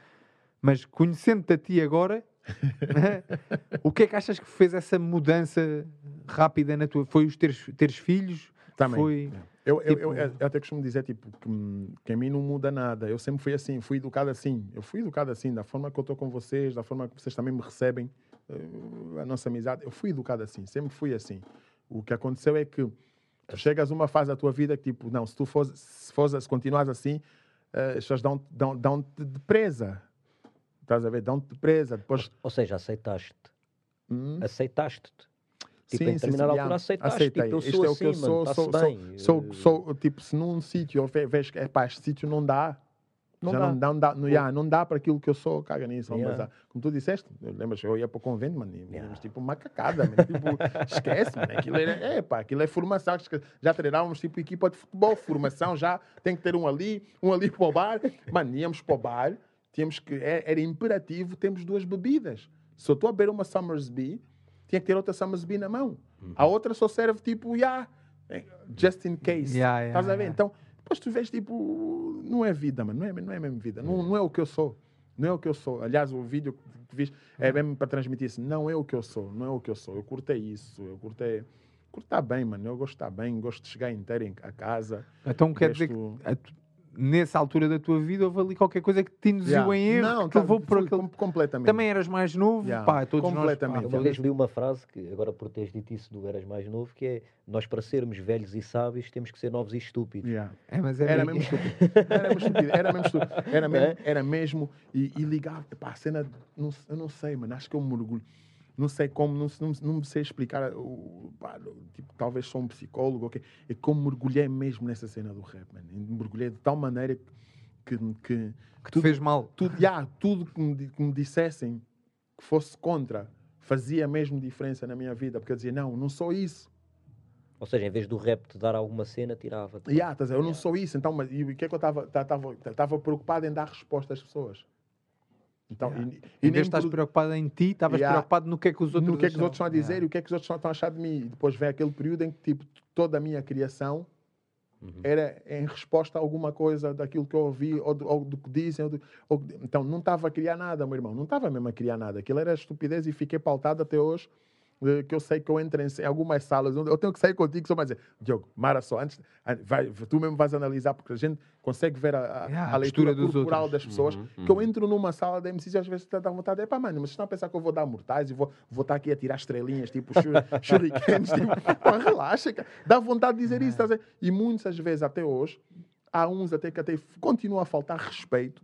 Mas conhecendo-te a ti agora, o que é que achas que fez essa mudança rápida na tua? Foi os teres, teres filhos? Também. Foi. Eu, eu, eu, Tipo- eu até costumo dizer tipo, que, que a mim não muda nada. Eu sempre fui assim, fui educado assim. Eu fui educado assim, da forma que eu estou com vocês, da forma que vocês também me recebem, eh, a nossa amizade. Eu fui educado assim, sempre fui assim. O que aconteceu é que tu chegas a uma fase da tua vida que, tipo, não, se tu fores, se, fores, se continuares assim, eh, as pessoas dão-te dão, dão de presa. Estás a ver? Dão-te de presa. Depois. Ou seja, aceitaste. Hum? Aceitaste-te. Tipo, Sim, em determinada sim, altura aceitaste. Aceitei. Tipo, eu Isto sou é o que eu sou, sou. Sou, Eh, sou, tipo, se num sítio vejo que, este sítio não dá, Não já dá. não dá, não dá, não, yeah, não dá para aquilo que eu sou, caga nisso. Yeah. Mas, ah, como tu disseste, lembras, eu ia para o convento, mano, e Yeah. tipo macacada, mano, tipo, esquece, mano, aquilo era, é, pá, aquilo é formação, já treinávamos tipo equipa de futebol, formação, já tem que ter um ali, um ali para o bar, mano, íamos para o bar, tínhamos que, é- era imperativo, temos duas bebidas. Se eu estou a beber uma Summersby, tinha que ter outra Summersby na mão. A outra só serve tipo, yeah, eh, just in case. Yeah, yeah, Estás a ver? yeah. Então, depois tu vês tipo, não é vida, mano. Não é, não é mesmo vida. Não, não é o que eu sou. Não é o que eu sou. Aliás, o vídeo que viste é mesmo para transmitir isso. Não é o que eu sou. Não é o que eu sou. Eu curtei isso. Eu curtei. Curto estar bem, mano. Eu gosto de estar bem. Gosto de chegar inteiro em, a casa. Então quer Resto- dizer que nessa altura da tua vida houve ali qualquer coisa que te induziu Yeah. em erro, Não, que tá- levou por aquele... com- completamente. Também eras mais novo, Yeah, pá, todos completamente. nós... Eu pá, uma vez li uma frase que, agora por teres dito isso do Eras Mais Novo, que é nós para sermos velhos e sábios temos que ser novos e estúpidos. Yeah. É, mas é Era mesmo estúpido. Era mesmo estúpido. Era mesmo estúpido. Era mesmo. É? Era mesmo e, e ligava. Epá, a cena. Não, eu não sei, mano. Acho que eu me orgulho. Não sei como, não, não, não me sei explicar. O, pá, tipo, talvez sou um psicólogo, ok? É como mergulhei mesmo nessa cena do rap, mano. Mergulhei de tal maneira que. que que te fez mal. tudo, yeah, tudo que, me, que me dissessem que fosse contra fazia mesmo diferença na minha vida, porque eu dizia, não, não sou isso. Ou seja, em vez do rap te dar alguma cena, tirava. Yeah, ver? eu não sou isso. Então, mas, e o que é que eu estava preocupado em dar resposta às pessoas. Então, e- e Em vez nem de estás preocupado em ti, estavas Yeah. preocupado no que é que os outros no que é que os outros estão a dizer Yeah. e o que é que os outros estão a achar de mim. E depois vem aquele período em que tipo, toda a minha criação Uhum. era em resposta a alguma coisa daquilo que eu ouvi ou do, ou do que dizem. ou do- ou então, não estava a criar nada, meu irmão. Não estava mesmo a criar nada. Aquilo era estupidez e fiquei pautado até hoje. Eh, Que eu sei que eu entro em, algumas salas, onde eu tenho que sair contigo só para dizer, Diogo, Mara só, antes, an- vai, tu mesmo vais analisar, porque a gente consegue ver a, a, Yeah, a leitura corporal das pessoas. Uhum, Que eu entro numa sala de MCs e às vezes dá vontade, é pá, mano, mas vocês estão a pensar que eu vou dar mortais e vou, vou estar aqui a tirar estrelinhas, tipo shuri- shurikens, tipo, pá, relaxa, cara. dá vontade de dizer isso, estás a ver? E muitas vezes, até hoje, há uns até que até continua a faltar respeito,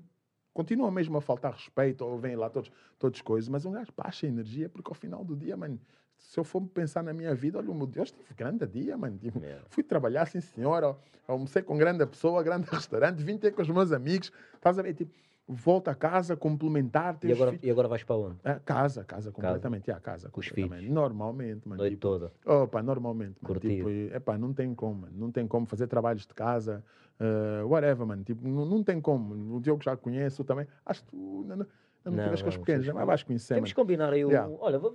continua mesmo a faltar respeito, ou vêm lá todos, todos coisas, mas um gajo baixa a energia, porque ao final do dia, mano, se eu for pensar na minha vida, olha, o meu Deus, tive grande dia, mano. Tipo, Yeah. Fui trabalhar, sim senhora, almocei com grande pessoa, grande restaurante, vim ter com os meus amigos, estás a ver? Tipo, volto a casa, complementar, E agora, filhos. e agora vais para onde? Ah, casa, casa completamente, yeah, casa. Com os filhos. Normalmente, mano. Noite Tipo, toda. opa, normalmente, mano. Curtir. Tipo, epá, não tem como, mano. Não tem como fazer trabalhos de casa, eh, whatever, mano. Tipo, não, não tem como. O Diogo já conheço também. Acho que tu não, não, não, Não, tiveste com os não, pequenos, vocês- mas vais conhecer, Temos mano. que combinar aí um. Yeah. Olha, va-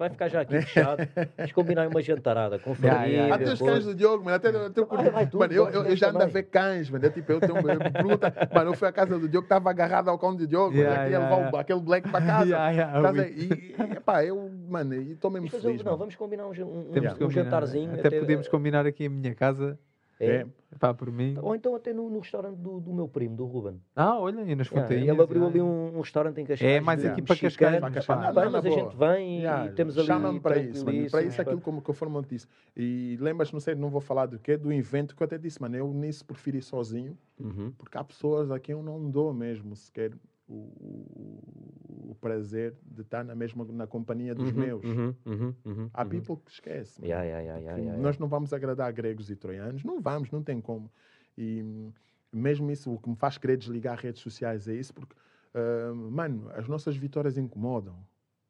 vai ficar já aqui fechado. Vamos combinar uma jantarada com família. Até os cães do Diogo, mano. Até, até eu curti- Vai, mano, eu, eu, eu já ando a ver cães, mano. Eu, tipo, eu tenho eu pergunta, mano, eu fui à casa do Diogo, estava agarrado ao cão do Diogo, Yeah, queria yeah, levar o- yeah. aquele black para casa. Yeah, yeah, Estás eu a- e, e, epá, eu, mano, e estou mesmo feliz, não, vamos combinar um, um, um jantarzinho. Até, podemos combinar aqui a minha casa, É. pá, por mim. Ou então até no, no restaurante do, do meu primo, do Ruben. Ah, olha, e nas Yeah, fontainhas. ele abriu ali um, um restaurante em Cascais. É mais aqui para. Cascais, Para mas Cascais. Não, bem, mas a boa. gente vem e temos ali Chama-me para isso, mano. Para isso, aquilo como que eu formo disse. E lembras, não sei, não vou falar do quê, do evento que eu até disse, mano, eu nisso prefiro ir sozinho, Uhum. porque há pessoas a quem eu não dou mesmo sequer o, o, prazer de estar na mesma na companhia dos Uhum, meus. uhum, uhum, uhum, Há uhum. people que esquece. mano. Yeah, yeah, yeah, nós não vamos agradar gregos e troianos, não vamos, não tem como. E hum, mesmo isso, o que me faz querer desligar redes sociais é isso, porque, ah, mano, as nossas vitórias incomodam.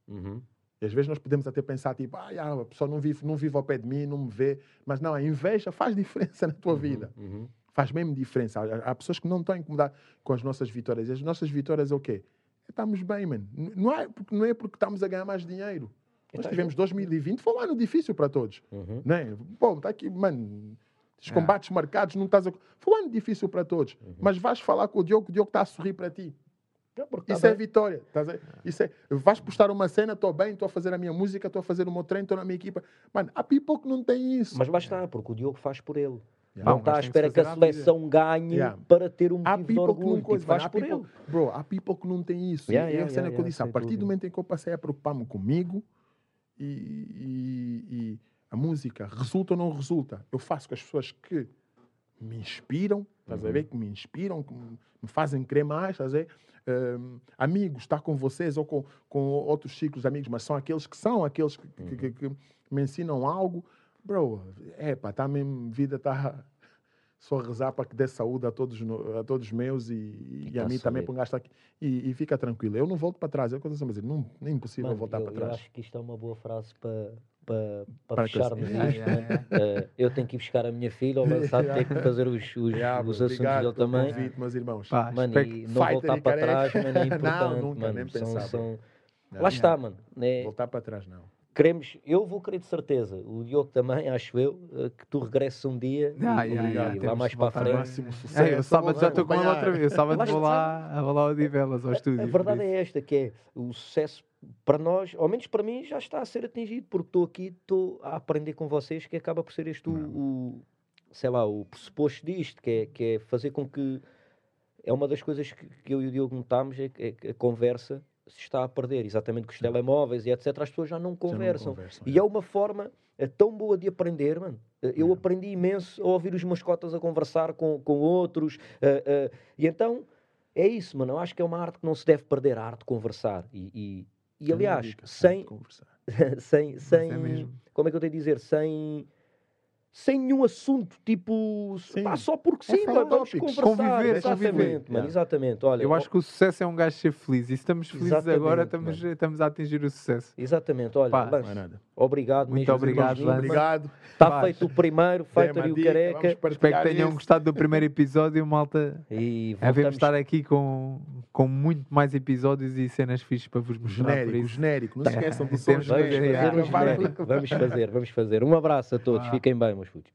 Uhum. E às vezes nós podemos até pensar, tipo, ah, a pessoa não vive, não vive ao pé de mim, não me vê. Mas não, a inveja faz diferença na tua vida. Faz mesmo diferença. Há, há pessoas que não estão a incomodar com as nossas vitórias. E as nossas vitórias é o quê? Estamos bem, mano. Não é porque, não é porque estamos a ganhar mais dinheiro. Nós Então, tivemos 2020, foi um ano difícil para todos. Uhum. Né? Pô, está aqui, mano. Os É. combates marcados, não estás a... Foi um ano difícil para todos. Uhum. Mas vais falar com o Diogo, o Diogo está a sorrir para ti. Porque tá Isso é vitória. Estás a... Isso é... Vais postar uma cena, estou bem, estou a fazer a minha música, estou a fazer o meu treino, estou na minha equipa. Mano, há people que não tem isso. Mas basta, porque o Diogo faz por ele. Yeah. Não está à espera que a seleção ganhe Yeah. para ter um motivo de people que orgulho. não Tipo, coisa, faz mano, há por people, ele. bro, há people que não tem isso. Yeah, e é a yeah, cena yeah, que eu yeah, disse, a partir do momento em que eu passei a preocupar-me comigo e, e- e a música resulta ou não resulta, eu faço com as pessoas que me inspiram, estás Uhum. a ver? Que me inspiram, que me fazem crer mais, estás a ver? Hum, amigos, estar com vocês ou com, com outros ciclos de amigos, mas são aqueles que são, aqueles que, que- que- que me ensinam algo. Bro, é pá, tá mesmo, vida está só rezar para que dê saúde a todos, a todos meus e, e a tá mim também saúde. para um gajo estar aqui. E, e fica tranquilo. Eu não volto para trás. É o que eu estou a dizer. Não, é impossível Mano, voltar eu, para eu trás. acho que isto é uma boa frase para, para, para fecharmos isto. yeah. Eh, eu tenho que ir buscar a minha filha, o lançado tem que fazer os, os, Yeah, os assuntos dele também. convite, meus irmãos. Pá, Mano, e não voltar para trás, mano, é Não, importante. nunca, mano. nem São- pensar, bro. são- Não, Lá está, mano. né? Voltar para trás, não. Queremos, eu vou querer de certeza, o Diogo também, acho eu, eh, que tu regresses um dia Ah, e, yeah, e yeah, lá mais para a frente. Máximo sucesso. É, eu sábado já estou com ele acompanhar. outra vez. Sábado Mas vou lá, vou lá ao Divelas, ao estúdio. A verdade é esta, que é o sucesso para nós, ao menos para mim, já está a ser atingido, porque estou aqui, estou a aprender com vocês, que acaba por ser este o, o- sei lá, o pressuposto disto, que é, que é fazer com que é uma das coisas que, que eu e o Diogo notámos, é é que a conversa se está a perder, exatamente com os telemóveis e etc, as pessoas já não Já não conversam. conversam, E é uma forma eh, tão boa de aprender, mano. Eh, Eu aprendi imenso a ouvir os meus cotas a conversar com, com outros. eh, eh, e então, é isso, mano. Eu acho que é uma arte que não se deve perder, a arte de conversar. E, e, e, aliás, Dica, sem, conversar. sem, sem é mesmo. como é que eu tenho de dizer? Sem, sem nenhum assunto, tipo, Sim. pá, só porque É sim, mano, vamos tópicos. conversar. Conviver, exatamente, conviver. mano, exatamente. Olha, Eu acho que o sucesso é um gajo ser feliz. E se estamos felizes agora, estamos, mano. estamos a atingir o sucesso. Exatamente, olha, Pá, Lance, Não é nada. obrigado Muito mesmo obrigado, Lance. Obrigado. Está feito o primeiro, e o Careca. Espero que tenham isso. gostado do primeiro episódio, malta. E Havemos voltamos estar aqui com, com muito mais episódios e cenas fixes para vos mostrar. por Genérico, isso. genérico. Não se Tá. esqueçam do som Vamos fazer, genérico. Vamos fazer, vamos fazer. Um abraço a todos. Fiquem bem, meus putos.